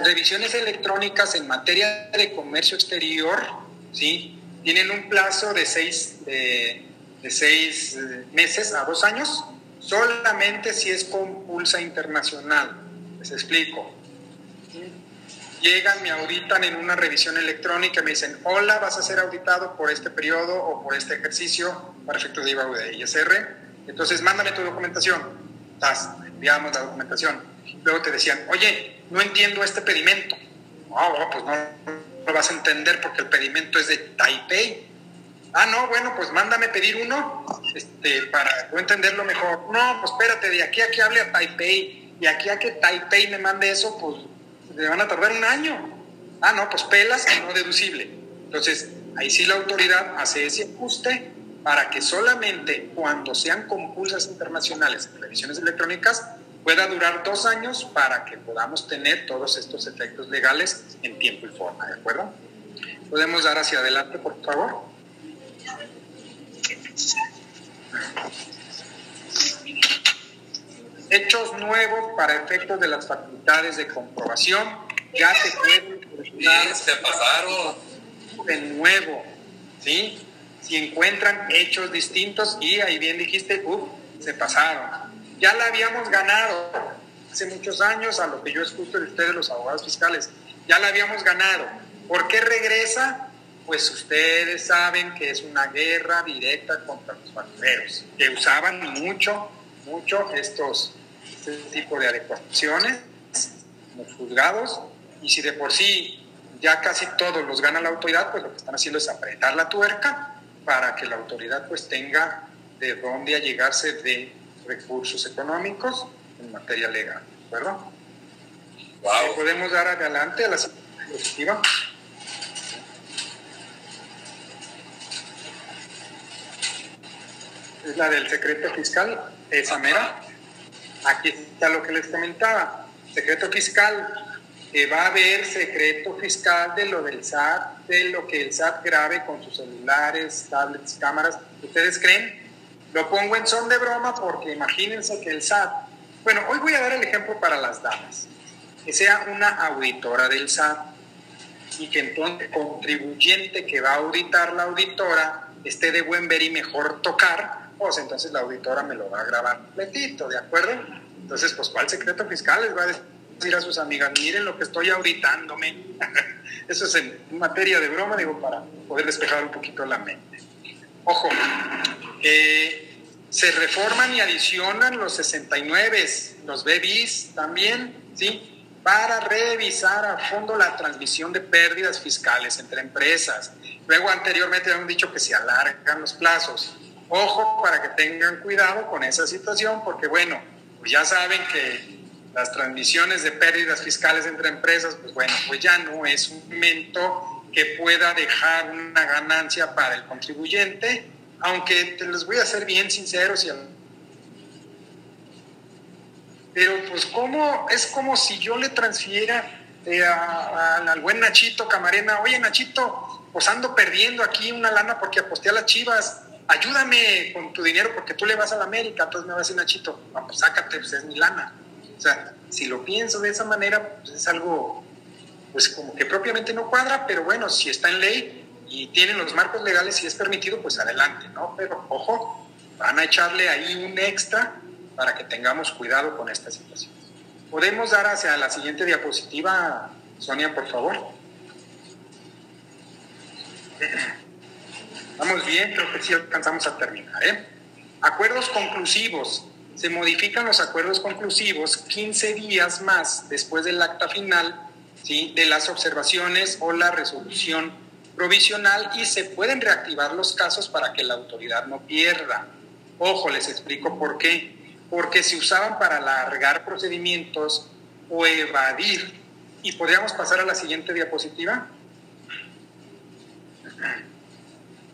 Revisiones electrónicas en materia de comercio exterior, ¿sí? Tienen un plazo de seis, de, seis eh, meses a dos años, solamente si es con pulsa internacional. Les explico. Llegan, me auditan en una revisión electrónica, me dicen, hola, vas a ser auditado por este periodo o por este ejercicio para efectos de IVA o de ISR. Entonces, mándame tu documentación. Tas, enviamos la documentación. Luego te decían, oye, no entiendo este pedimento. No, pues no lo vas a entender porque el pedimento es de Taipei. Ah, no, bueno, pues mándame pedir uno este, para entenderlo mejor. No, pues espérate, de aquí a que hable a Taipei y aquí a que Taipei me mande eso, pues le van a tardar un año. Ah, no, pues pelas no deducible. Entonces, ahí sí la autoridad hace ese ajuste para que solamente cuando sean compulsas internacionales en revisiones electrónicas pueda durar dos años para que podamos tener todos estos efectos legales en tiempo y forma, ¿de acuerdo? ¿Podemos dar hacia adelante, por favor? Hechos nuevos para efectos de las facultades de comprobación. Ya se pueden se pasaron. de nuevo, ¿sí? Si encuentran hechos distintos y ahí bien dijiste, uff, se pasaron. Ya la habíamos ganado hace muchos años, a lo que yo escucho de ustedes, los abogados fiscales. Ya la habíamos ganado. ¿Por qué regresa? Pues ustedes saben que es una guerra directa contra los factureros, que usaban mucho, mucho estos este tipo de adecuaciones, los juzgados, y si de por sí ya casi todos los gana la autoridad, pues lo que están haciendo es apretar la tuerca para que la autoridad pues tenga de dónde allegarse de recursos económicos en materia legal, ¿de acuerdo? Wow. ¿Podemos dar adelante a la diapositiva? Es la del secreto fiscal, esa mera. Aquí está lo que les comentaba. Secreto fiscal, que va a haber secreto fiscal de lo del SAT, de lo que el SAT grabe con sus celulares, tablets, cámaras. ¿Ustedes creen? Lo pongo en son de broma porque imagínense que el SAT, bueno, hoy voy a dar el ejemplo para las damas, que sea una auditora del SAT y que entonces el contribuyente que va a auditar la auditora esté de buen ver y mejor tocar pues entonces la auditora me lo va a grabar completito, ¿de acuerdo? Entonces, pues, ¿cuál secreto fiscal les va a decir a sus amigas? Miren lo que estoy auditándome. [LAUGHS] Eso es en materia de broma, digo, para poder despejar un poquito la mente. Ojo, eh, se reforman y adicionan los 69, los BBIs también, ¿sí? Para revisar a fondo la transmisión de pérdidas fiscales entre empresas. Luego, anteriormente habían dicho que se alargan los plazos Ojo para que tengan cuidado con esa situación, porque bueno, pues ya saben que las transmisiones de pérdidas fiscales entre empresas, pues bueno, pues ya no es un momento que pueda dejar una ganancia para el contribuyente, aunque te les voy a ser bien sinceros y pero pues como es como si yo le transfiera eh, al buen Nachito Camarena, oye Nachito, pues ando perdiendo aquí una lana porque aposté a las chivas, ayúdame con tu dinero porque tú le vas a la América, entonces me va a decir Nachito, no, pues sácate, pues es mi lana. O sea, si lo pienso de esa manera, pues es algo, pues como que propiamente no cuadra, pero bueno, si está en ley y tienen los marcos legales y es permitido, pues adelante, ¿no? Pero ojo, van a echarle ahí un extra para que tengamos cuidado con esta situación. ¿Podemos dar hacia la siguiente diapositiva, Sonia, por favor? Vamos bien, creo que sí alcanzamos a terminar. ¿eh? Acuerdos conclusivos. Se modifican los acuerdos conclusivos 15 días más después del acta final ¿sí? de las observaciones o la resolución provisional y se pueden reactivar los casos para que la autoridad no pierda. Ojo, les explico por qué. Porque se usaban para alargar procedimientos o evadir. Y podríamos pasar a la siguiente diapositiva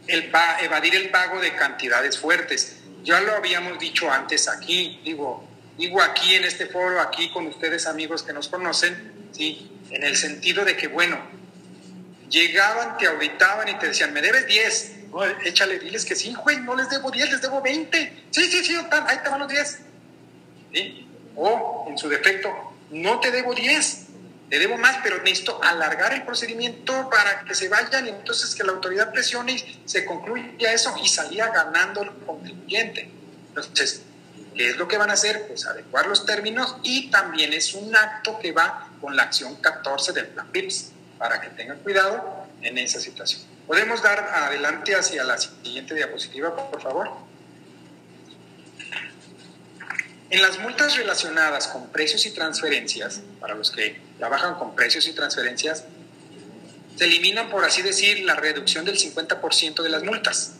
el evadir el pago de cantidades fuertes. Ya lo habíamos dicho antes aquí, digo, digo aquí en este foro, aquí con ustedes amigos que nos conocen, ¿sí? en el sentido de que, bueno, llegaban, te auditaban y te decían, me debes 10, échale, diles que sí, güey, no les debo 10, les debo 20. Sí, sí, sí, ahí te van los 10. O, en su defecto, no te debo 10, te debo más, pero necesito alargar el procedimiento para que se vayan y entonces que la autoridad presione y se concluya eso y salía ganando el contribuyente. Entonces, ¿qué es lo que van a hacer? Pues adecuar los términos y también es un acto que va con la acción 14 del plan PIPS, para que tengan cuidado en esa situación. ¿Podemos dar adelante hacia la siguiente diapositiva, por favor? En las multas relacionadas con precios y transferencias, para los que trabajan con precios y transferencias, se eliminan, por así decir, la reducción del 50% de las multas.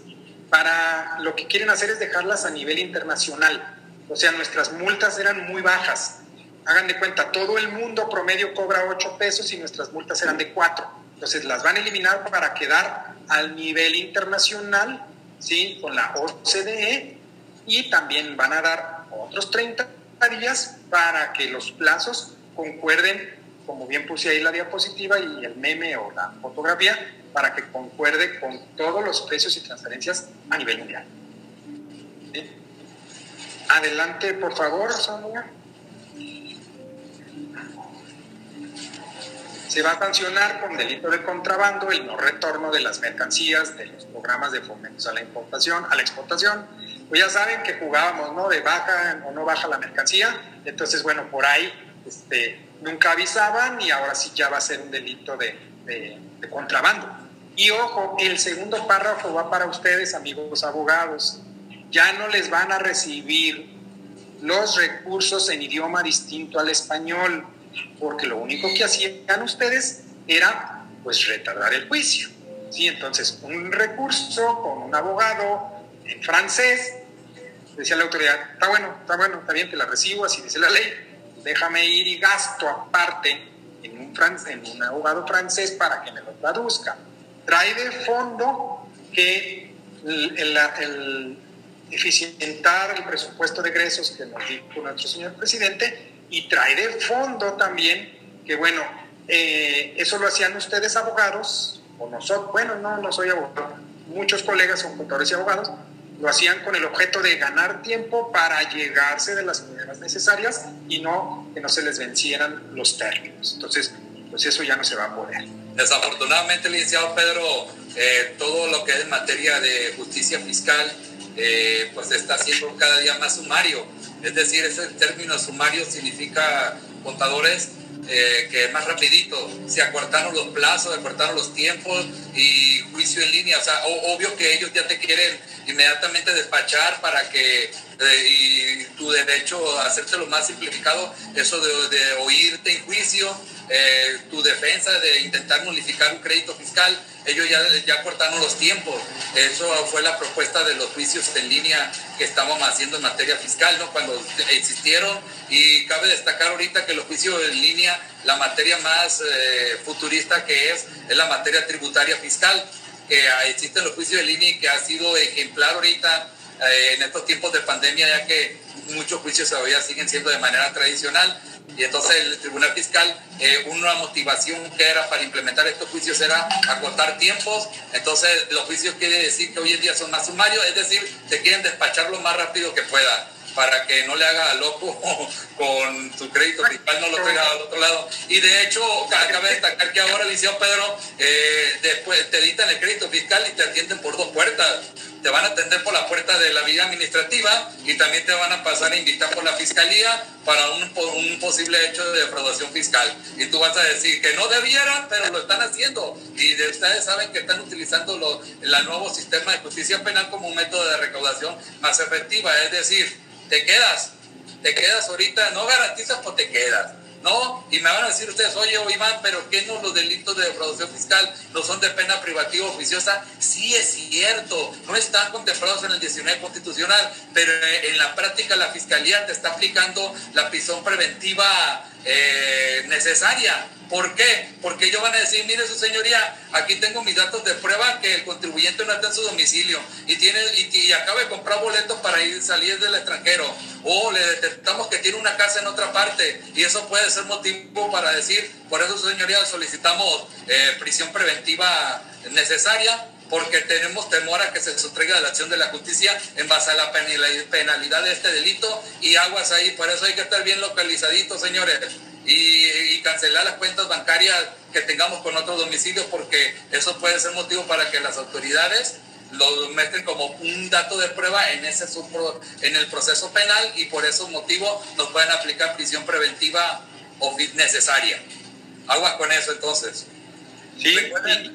Para lo que quieren hacer es dejarlas a nivel internacional. O sea, nuestras multas eran muy bajas. Hagan de cuenta, todo el mundo promedio cobra 8 pesos y nuestras multas eran de 4. Entonces las van a eliminar para quedar al nivel internacional, ¿sí? Con la OCDE y también van a dar otros 30 días para que los plazos concuerden, como bien puse ahí la diapositiva y el meme o la fotografía, para que concuerde con todos los precios y transferencias a nivel mundial. Adelante, por favor, Sonia. Se va a sancionar con delito de contrabando el no retorno de las mercancías de los programas de fomento a la importación, a la exportación, pues ya saben que jugábamos, ¿no? De baja o no baja la mercancía. Entonces, bueno, por ahí este, nunca avisaban y ahora sí ya va a ser un delito de, de contrabando. Y ojo, el segundo párrafo va para ustedes, amigos abogados. Ya no les van a recibir los recursos en idioma distinto al español, porque lo único que hacían ustedes era pues retardar el juicio. ¿sí? Entonces, un recurso con un abogado en francés, decía la autoridad, está bueno, está bueno, está bien, te la recibo, así dice la ley, déjame ir y gasto aparte en un, en un abogado francés para que me lo traduzca. Trae de fondo que el, eficientar el presupuesto de egresos que nos dijo nuestro señor presidente y trae de fondo también que, bueno, eh, eso lo hacían ustedes abogados, o nosotros, bueno, no, no soy abogado, muchos colegas son contadores y abogados, lo hacían con el objeto de ganar tiempo para llegarse de las maneras necesarias y no que no se les vencieran los términos. Entonces, pues eso ya no se va a poder. Desafortunadamente, licenciado Pedro, eh, todo lo que es materia de justicia fiscal, eh, pues está siendo cada día más sumario. Es decir, ese término sumario significa contadores eh, que más rapidito, se acortaron los plazos, acortaron los tiempos y juicio en línea, o sea, obvio que ellos ya te quieren inmediatamente despachar para que eh, y tu derecho a hacerte lo más simplificado, eso de, oírte en juicio, eh, tu defensa de intentar nulificar un crédito fiscal, ellos ya, ya cortaron los tiempos. Eso fue la propuesta de los juicios en línea que estábamos haciendo en materia fiscal, ¿no? Cuando existieron, y cabe destacar ahorita que los juicios en línea, la materia más eh, futurista que es, es la materia tributaria fiscal, que existen los juicios en línea y que ha sido ejemplar ahorita eh, en estos tiempos de pandemia, ya que muchos juicios todavía siguen siendo de manera tradicional y entonces el Tribunal Fiscal, eh, una motivación que era para implementar estos juicios era acortar tiempos. Entonces los juicios quiere decir que hoy en día son más sumarios, es decir, se quieren despachar lo más rápido que pueda para que no le haga loco [LAUGHS] con su crédito fiscal, no lo traiga al otro lado. Y de hecho, cabe destacar que ahora, Liceo Pedro, eh, después te editan el crédito fiscal y te atienden por dos puertas te van a atender por la puerta de la vía administrativa y también te van a pasar a invitar por la fiscalía para un, un posible hecho de defraudación fiscal. Y tú vas a decir que no debieran, pero lo están haciendo. Y de ustedes saben que están utilizando el nuevo sistema de justicia penal como un método de recaudación más efectiva. Es decir, te quedas, te quedas ahorita, no garantizas, pues te quedas ¿no? Y me van a decir ustedes, oye, Iván, pero ¿qué no los delitos de defraudación fiscal no son de pena privativa oficiosa? Sí es cierto, no están contemplados en el 19 constitucional, pero en la práctica la Fiscalía te está aplicando la prisión preventiva eh, necesaria. ¿Por qué? Porque ellos van a decir, mire su señoría, aquí tengo mis datos de prueba que el contribuyente no está en su domicilio y tiene y, acaba de comprar boletos para ir salir del extranjero o le detectamos que tiene una casa en otra parte y eso puede ser motivo para decir, por eso su señoría solicitamos eh, prisión preventiva necesaria porque tenemos temor a que se sustraiga de la acción de la justicia en base a la penalidad de este delito y aguas ahí, por eso hay que estar bien localizaditos, señores, y, cancelar las cuentas bancarias que tengamos con otros domicilios, porque eso puede ser motivo para que las autoridades lo meten como un dato de prueba en ese en el proceso penal y por esos motivos nos pueden aplicar prisión preventiva o necesaria. Aguas con eso entonces. Sí,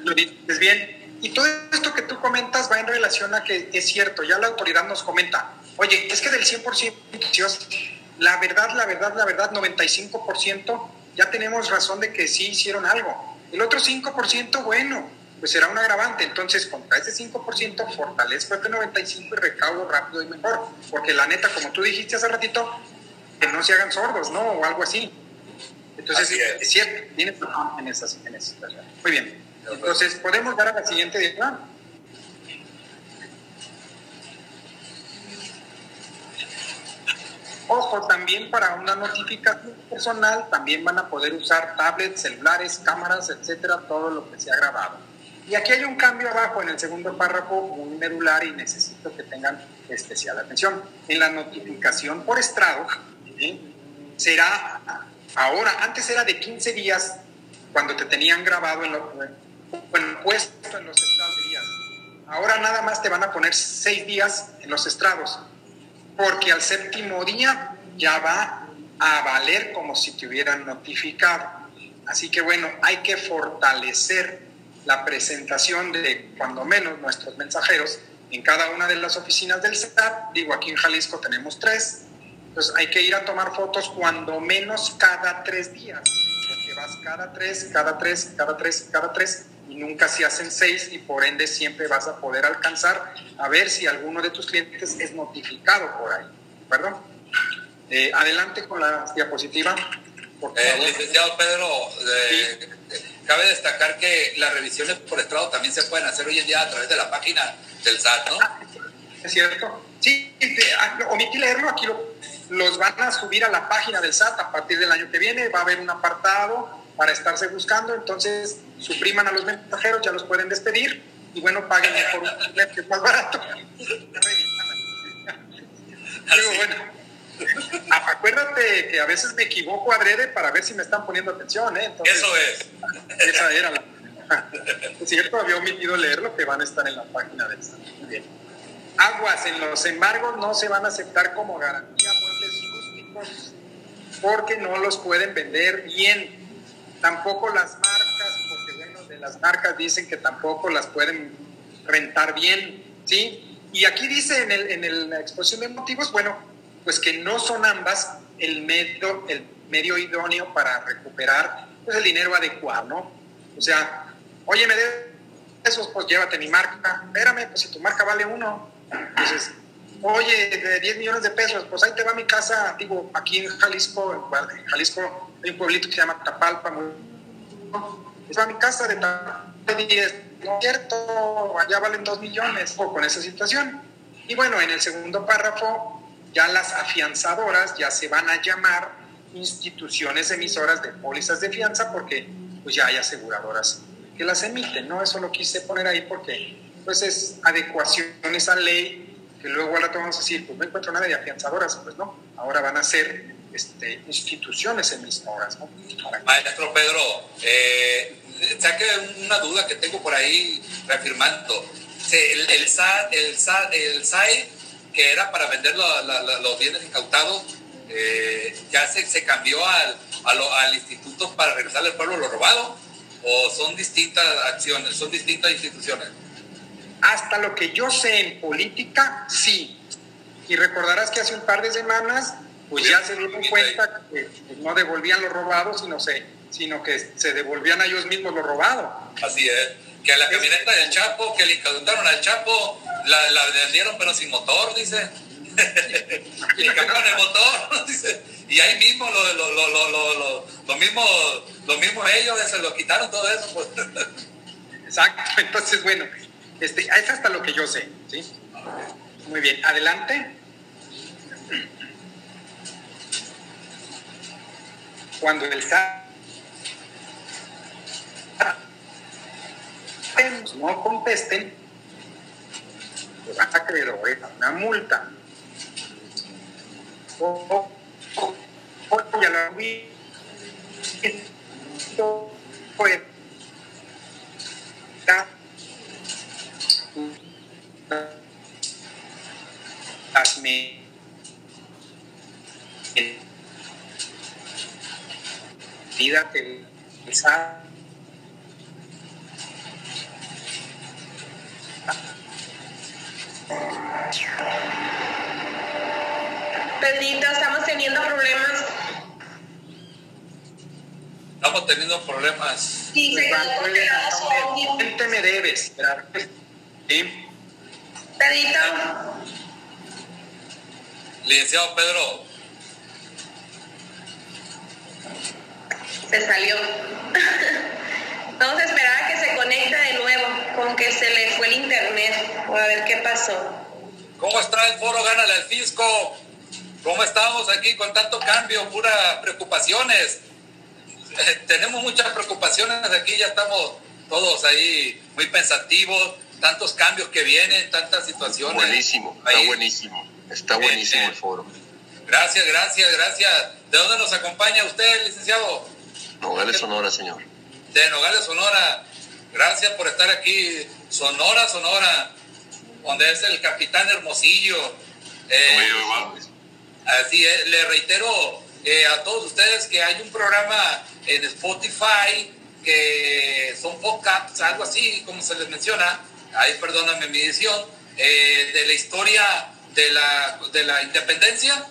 lo dices bien. Y todo esto que tú comentas va en relación a que es cierto, ya la autoridad nos comenta, oye, es que del 100%, la verdad, la verdad, la verdad, 95%, ya tenemos razón de que sí hicieron algo. El otro 5%, bueno, pues será un agravante. Entonces, contra ese 5%, fortalezco este 95% y recaudo rápido y mejor. Porque la neta, como tú dijiste hace ratito, que no se hagan sordos, ¿no? O algo así. Entonces, es. cierto, tiene en en esas Muy bien. Entonces, podemos dar a la siguiente diagrama. Ojo, también para una notificación personal, también van a poder usar tablets, celulares, cámaras, etcétera, todo lo que se ha grabado. Y aquí hay un cambio abajo en el segundo párrafo, muy medular, y necesito que tengan especial atención. En la notificación por estrado, será Ahora, antes era de 15 días cuando te tenían grabado en lo, puesto en los estrados días. Ahora nada más te van a poner 6 días en los estrados, porque al séptimo día ya va a valer como si te hubieran notificado. Así que bueno, hay que fortalecer la presentación de cuando menos nuestros mensajeros en cada una de las oficinas del SAT. Digo, aquí en Jalisco tenemos tres, entonces hay que ir a tomar fotos cuando menos cada tres días, porque vas cada tres, cada tres, cada tres, cada tres, y nunca se hacen seis y por ende siempre vas a poder alcanzar a ver si alguno de tus clientes es notificado por ahí. ¿Perdón? Eh, adelante con la diapositiva. Eh, licenciado Pedro, eh, cabe destacar que las revisiones por estrado también se pueden hacer hoy en día a través de la página del SAT, ¿no? Ah, es cierto. Sí, ah, omití leerlo, aquí lo los van a subir a la página del SAT a partir del año que viene, va a haber un apartado para estarse buscando, entonces supriman a los mensajeros, ya los pueden despedir y bueno, paguen por un que es más barato. [LAUGHS] Digo, bueno, acuérdate que a veces me equivoco adrede para ver si me están poniendo atención, ¿eh? Eso es. Esa era la... [LAUGHS] Es cierto, había omitido leer lo que van a estar en la página del SAT. Muy bien. Aguas en los embargos no se van a aceptar como garantía porque no los pueden vender bien. Tampoco las marcas, porque bueno, de las marcas dicen que tampoco las pueden rentar bien, ¿sí? Y aquí dice en, el, en la exposición de motivos, bueno, pues que no son ambas el medio, el medio idóneo para recuperar pues, el dinero adecuado, ¿no? O sea, oye, me de esos, pues llévate mi marca. Espérame, pues si tu marca vale uno. Entonces, oye, de 10 millones de pesos, pues ahí te va mi casa, digo, aquí en Jalisco, en Jalisco hay un pueblito que se llama Tapalpa, muy... va mi casa de 10, no es cierto, allá valen 2 millones, o con esa situación. Y bueno, en el segundo párrafo, ya las afianzadoras ya se van a llamar instituciones emisoras de pólizas de fianza porque pues ya hay aseguradoras que las emiten, ¿no? Eso lo quise poner ahí porque pues es adecuación a esa ley que luego ahora te vamos a decir, pues no encuentro nada de afianzadoras, pues no, ahora van a ser este, instituciones emisoras. ¿no? Maestro Pedro, eh, saque una duda que tengo por ahí reafirmando. El, el, SAT, el, el SAE, que era para vender los bienes incautados, eh, ya se, se cambió al, al instituto para regresarle al pueblo lo robado, o son distintas acciones, son distintas instituciones. Hasta lo que yo sé en política, sí. Y recordarás que hace un par de semanas, pues ya se dieron cuenta que no devolvían lo robado, sino, se, sino que se devolvían a ellos mismos lo robado. Así es. Que a la camioneta del Chapo, que le incautaron al Chapo, la, la vendieron pero sin motor, dice. y [LAUGHS] le cambiaron el motor, [LAUGHS] dice. Y ahí mismo lo, lo, lo, lo, lo mismo, lo mismo ellos se lo quitaron todo eso. Pues. Exacto, [LAUGHS] entonces bueno, este, es hasta lo que yo sé, ¿sí? Muy bien, adelante. Cuando el SAT no contesten, va a creer una multa. O, o, o ya la esto fue las medidas que Pedrito, estamos teniendo problemas. Estamos teniendo problemas. Sí, se me debes. ¿Sí? Pedrito. Licenciado Pedro. Se salió. [LAUGHS] Vamos a esperar a que se conecte de nuevo, como que se le fue el internet. O a ver qué pasó. ¿Cómo está el foro Gánale al Fisco? ¿Cómo estamos aquí con tanto cambio, puras preocupaciones? Eh, [LAUGHS] tenemos muchas preocupaciones aquí, ya estamos todos ahí muy pensativos, tantos cambios que vienen, tantas situaciones. Buenísimo, está buenísimo, está buenísimo el foro. Gracias, gracias, gracias. ¿De dónde nos acompaña usted, licenciado? Nogales, Sonora, señor de Nogales, Sonora. Gracias por estar aquí. Sonora, Sonora, donde es el capitán Hermosillo. Eh, así es, le reitero eh, a todos ustedes que hay un programa en Spotify que son podcasts, algo así como se les menciona, ahí perdóname mi edición, eh, de la historia de la, de la independencia.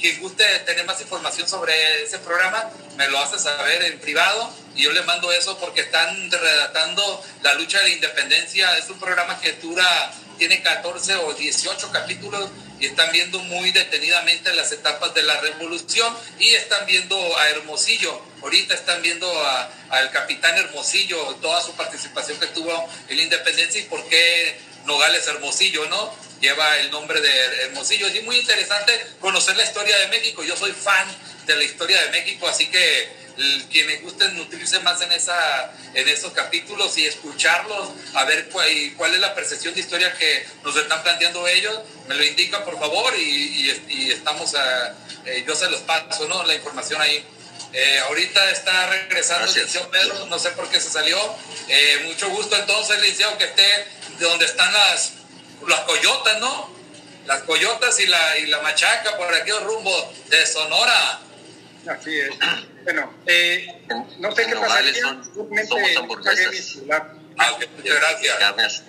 Quien guste tener más información sobre ese programa, me lo hace saber en privado y yo le mando eso porque están redactando la lucha de la independencia. Es un programa que dura, tiene 14 o 18 capítulos y están viendo muy detenidamente las etapas de la revolución y están viendo a Hermosillo. Ahorita están viendo al capitán Hermosillo, toda su participación que tuvo en la independencia y por qué Nogales Hermosillo, ¿no? Lleva el nombre de Hermosillo. Es muy interesante conocer la historia de México. Yo soy fan de la historia de México, así que quienes gusten nutrirse más en, esa, en esos capítulos y escucharlos, a ver cuál, es la percepción de historia que nos están planteando ellos, me lo indican por favor y, estamos, a, eh, yo se los paso, ¿no? La información ahí. Eh, ahorita está regresando licenciado Pedro, no sé por qué se salió. Eh, mucho gusto entonces, licenciado, que esté de donde están las, las coyotas, ¿no? Las coyotas y la, y la machaca por aquellos rumbo de Sonora. Así es. [CLEARS THROAT] Bueno, eh, no sé qué pasaría. Son, somos hamburguesas. Ah, muchas gracias.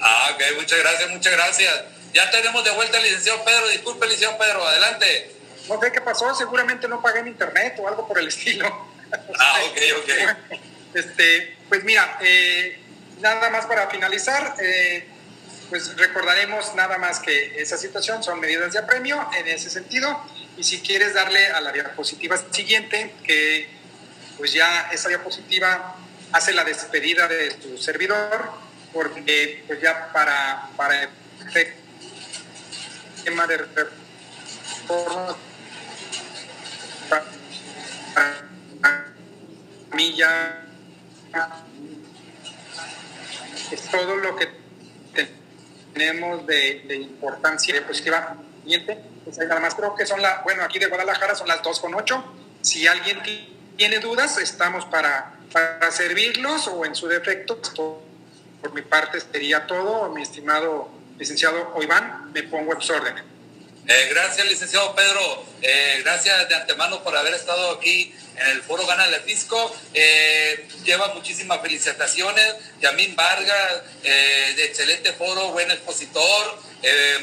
Ah, ok, muchas gracias, muchas gracias. Ya tenemos de vuelta al licenciado Pedro. Disculpe, licenciado Pedro, adelante. No sé qué pasó, seguramente no pagué en internet o algo por el [LAUGHS] estilo. Ah, ok, ok. Este, pues mira, eh, nada más para finalizar, eh, pues recordaremos nada más que esa situación son medidas de apremio en ese sentido. Y si quieres darle a la diapositiva siguiente, que pues ya esa diapositiva hace la despedida de tu servidor, porque pues ya para, para el tema de reforma, a mí ya es todo lo que tenemos de, importancia siguiente pues nada más creo que son la, bueno, aquí de Guadalajara son las 2 con 8. Si alguien tiene dudas, estamos para, para servirlos o en su defecto, pues, por, mi parte sería todo, mi estimado licenciado Oiván, me pongo a sus órdenes. Eh, gracias, licenciado Pedro. Eh, gracias de antemano por haber estado aquí en el foro Gana el Fisco. Eh, lleva muchísimas felicitaciones. Yamín Vargas, de excelente foro, buen expositor.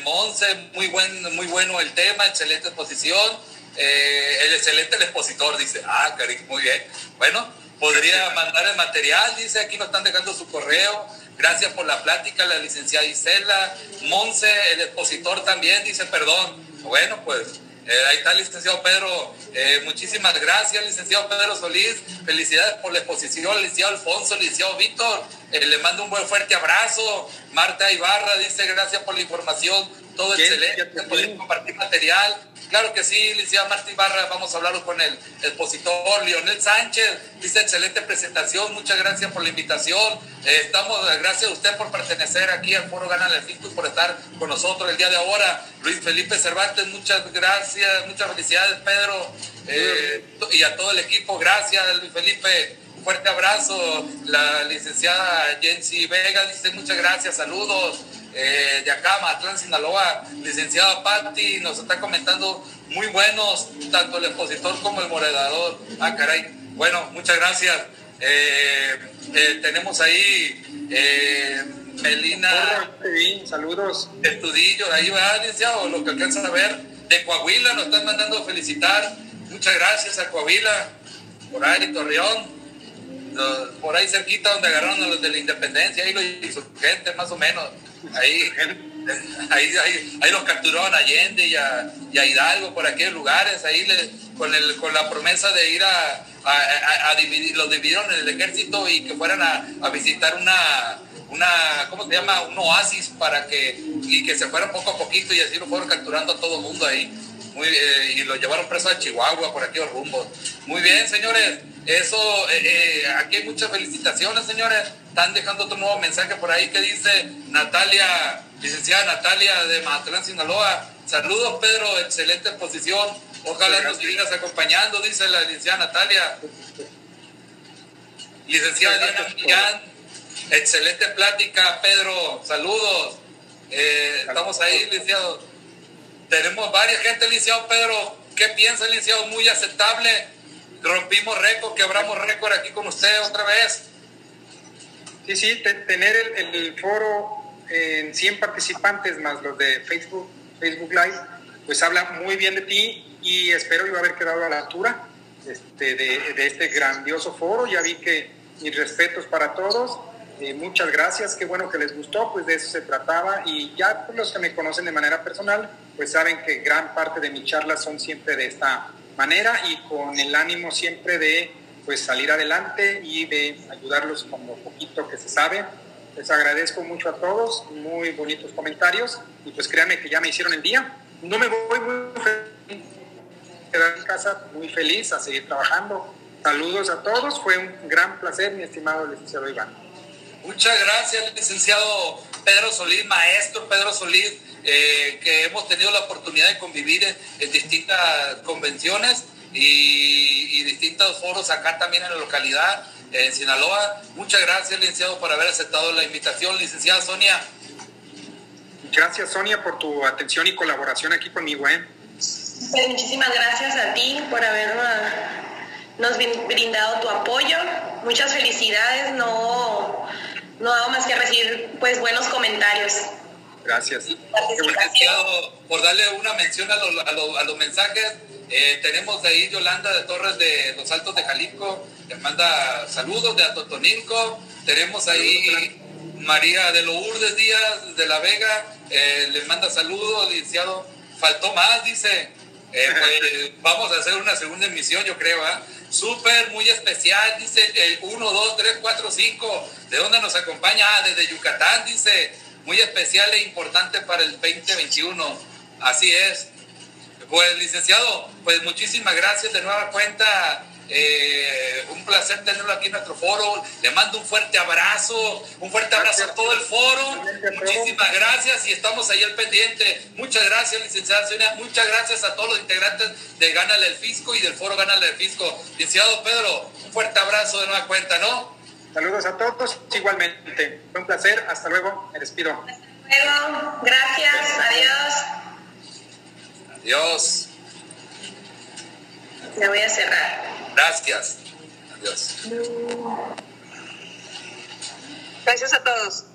Monse, muy, buen, muy bueno el tema, excelente exposición. el excelente el expositor, dice. Ah, cariño, muy bien. Bueno, podría mandar el material, dice, aquí nos están dejando su correo. Gracias por la plática, la licenciada Isela. Monse, el expositor también, dice, perdón. Bueno, pues Eh, ahí está, licenciado Pedro. Eh, muchísimas gracias, licenciado Pedro Solís. Felicidades por la exposición, licenciado Alfonso, licenciado Víctor. Eh, le mando un buen fuerte abrazo. Marta Ibarra dice gracias por la información. Todo excelente, poder compartir material. Claro que sí, licenciado Martín Barra, vamos a hablar con el expositor Lionel Sánchez. Dice excelente presentación, muchas gracias por la invitación. Eh, estamos, gracias a usted por pertenecer aquí al Foro Gana el y por estar con nosotros el día de ahora. Luis Felipe Cervantes, muchas gracias, muchas felicidades, Pedro, eh, y a todo el equipo. Gracias, Luis Felipe. Un fuerte abrazo. La licenciada Jensi Vega dice muchas gracias, saludos eh, de acá, Matlán, Sinaloa, licenciada Patti, nos está comentando muy buenos, tanto el expositor como el moderador. Ah, caray. Bueno, muchas gracias. Eh, eh, tenemos ahí eh, Melina. saludos. Estudillo, ahí va, licenciado, lo que alcanzan a ver. De Coahuila nos están mandando felicitar. Muchas gracias a Coahuila, por ahí, Torreón por ahí cerquita donde agarraron a los de la independencia, ahí los insurgentes más o menos. Ahí, [LAUGHS] ahí, ahí, los capturaron a Allende y a, Hidalgo por aquellos lugares, ahí con, el, con la promesa de ir a, a, dividir, los dividieron en el ejército y que fueran a, visitar una, una, ¿cómo se llama? Un oasis para que, y que se fueran poco a poquito y así lo fueron capturando a todo el mundo ahí. Muy, eh, y lo llevaron preso a Chihuahua por aquellos rumbos. Muy bien, señores. Eso, eh, eh, aquí hay muchas felicitaciones, señores. Están dejando otro nuevo mensaje por ahí que dice Natalia, licenciada Natalia de Mazatlán, Sinaloa. Saludos, Pedro, excelente exposición. Ojalá nos sigas acompañando, dice la licenciada Natalia. Licenciada Diana Millán, excelente plática, Pedro. Saludos. Estamos ahí, licenciado. Tenemos varias gente, licenciado Pedro. ¿Qué piensa, licenciado? Muy aceptable rompimos récord, quebramos récord aquí con usted otra vez. Sí, sí, tener el, foro en 100 participantes más los de Facebook, Facebook Live, pues habla muy bien de ti y espero yo haber quedado a la altura este, de, de, este grandioso foro. Ya vi que mis respetos para todos. Eh, muchas gracias, qué bueno que les gustó, pues de eso se trataba y ya pues, los que me conocen de manera personal, pues saben que gran parte de mis charlas son siempre de esta manera y con el ánimo siempre de pues salir adelante y de ayudarlos con lo poquito que se sabe. Les agradezco mucho a todos, muy bonitos comentarios y pues créanme que ya me hicieron el día. No me voy muy feliz, quedar en casa muy feliz a seguir trabajando. Saludos a todos, fue un gran placer, mi estimado licenciado Iván. Muchas gracias, licenciado Pedro Solís, maestro Pedro Solís eh, que hemos tenido la oportunidad de convivir en, distintas convenciones y, distintos foros acá también en la localidad, en Sinaloa. Muchas gracias, licenciado, por haber aceptado la invitación. Licenciada Sonia. Gracias, Sonia, por tu atención y colaboración aquí conmigo. ¿eh? Pues muchísimas gracias a ti por habernos brindado tu apoyo. Muchas felicidades. No, no hago más que recibir pues buenos comentarios. Gracias. por darle una mención a, a, los mensajes, eh, tenemos ahí Yolanda de Torres de Los Altos de Jalisco, que manda saludos de Atotonilco. Tenemos ahí María de Lourdes Díaz de La Vega, eh, le manda saludos, licenciado. Faltó más, dice. Eh, pues, vamos a hacer una segunda emisión, yo creo, ¿ah? Súper, muy especial, dice el 1, 2, 3, 4, 5. ¿De dónde nos acompaña? Ah, desde Yucatán, dice muy especial e importante para el 2021. Así es. Pues, licenciado, pues muchísimas gracias de nueva cuenta. Eh, un placer tenerlo aquí en nuestro foro. Le mando un fuerte abrazo, un fuerte abrazo a todo el foro. Muchísimas gracias y estamos ahí al pendiente. Muchas gracias, licenciada Sonia. Muchas gracias a todos los integrantes de Gánale el Fisco y del foro Gánale el Fisco. Licenciado Pedro, un fuerte abrazo de nueva cuenta, ¿no? Saludos a todos, igualmente. Fue un placer, hasta luego, me despido. Hasta luego, gracias, adiós. Adiós. Me voy a cerrar. Gracias. Adiós. Gracias a todos.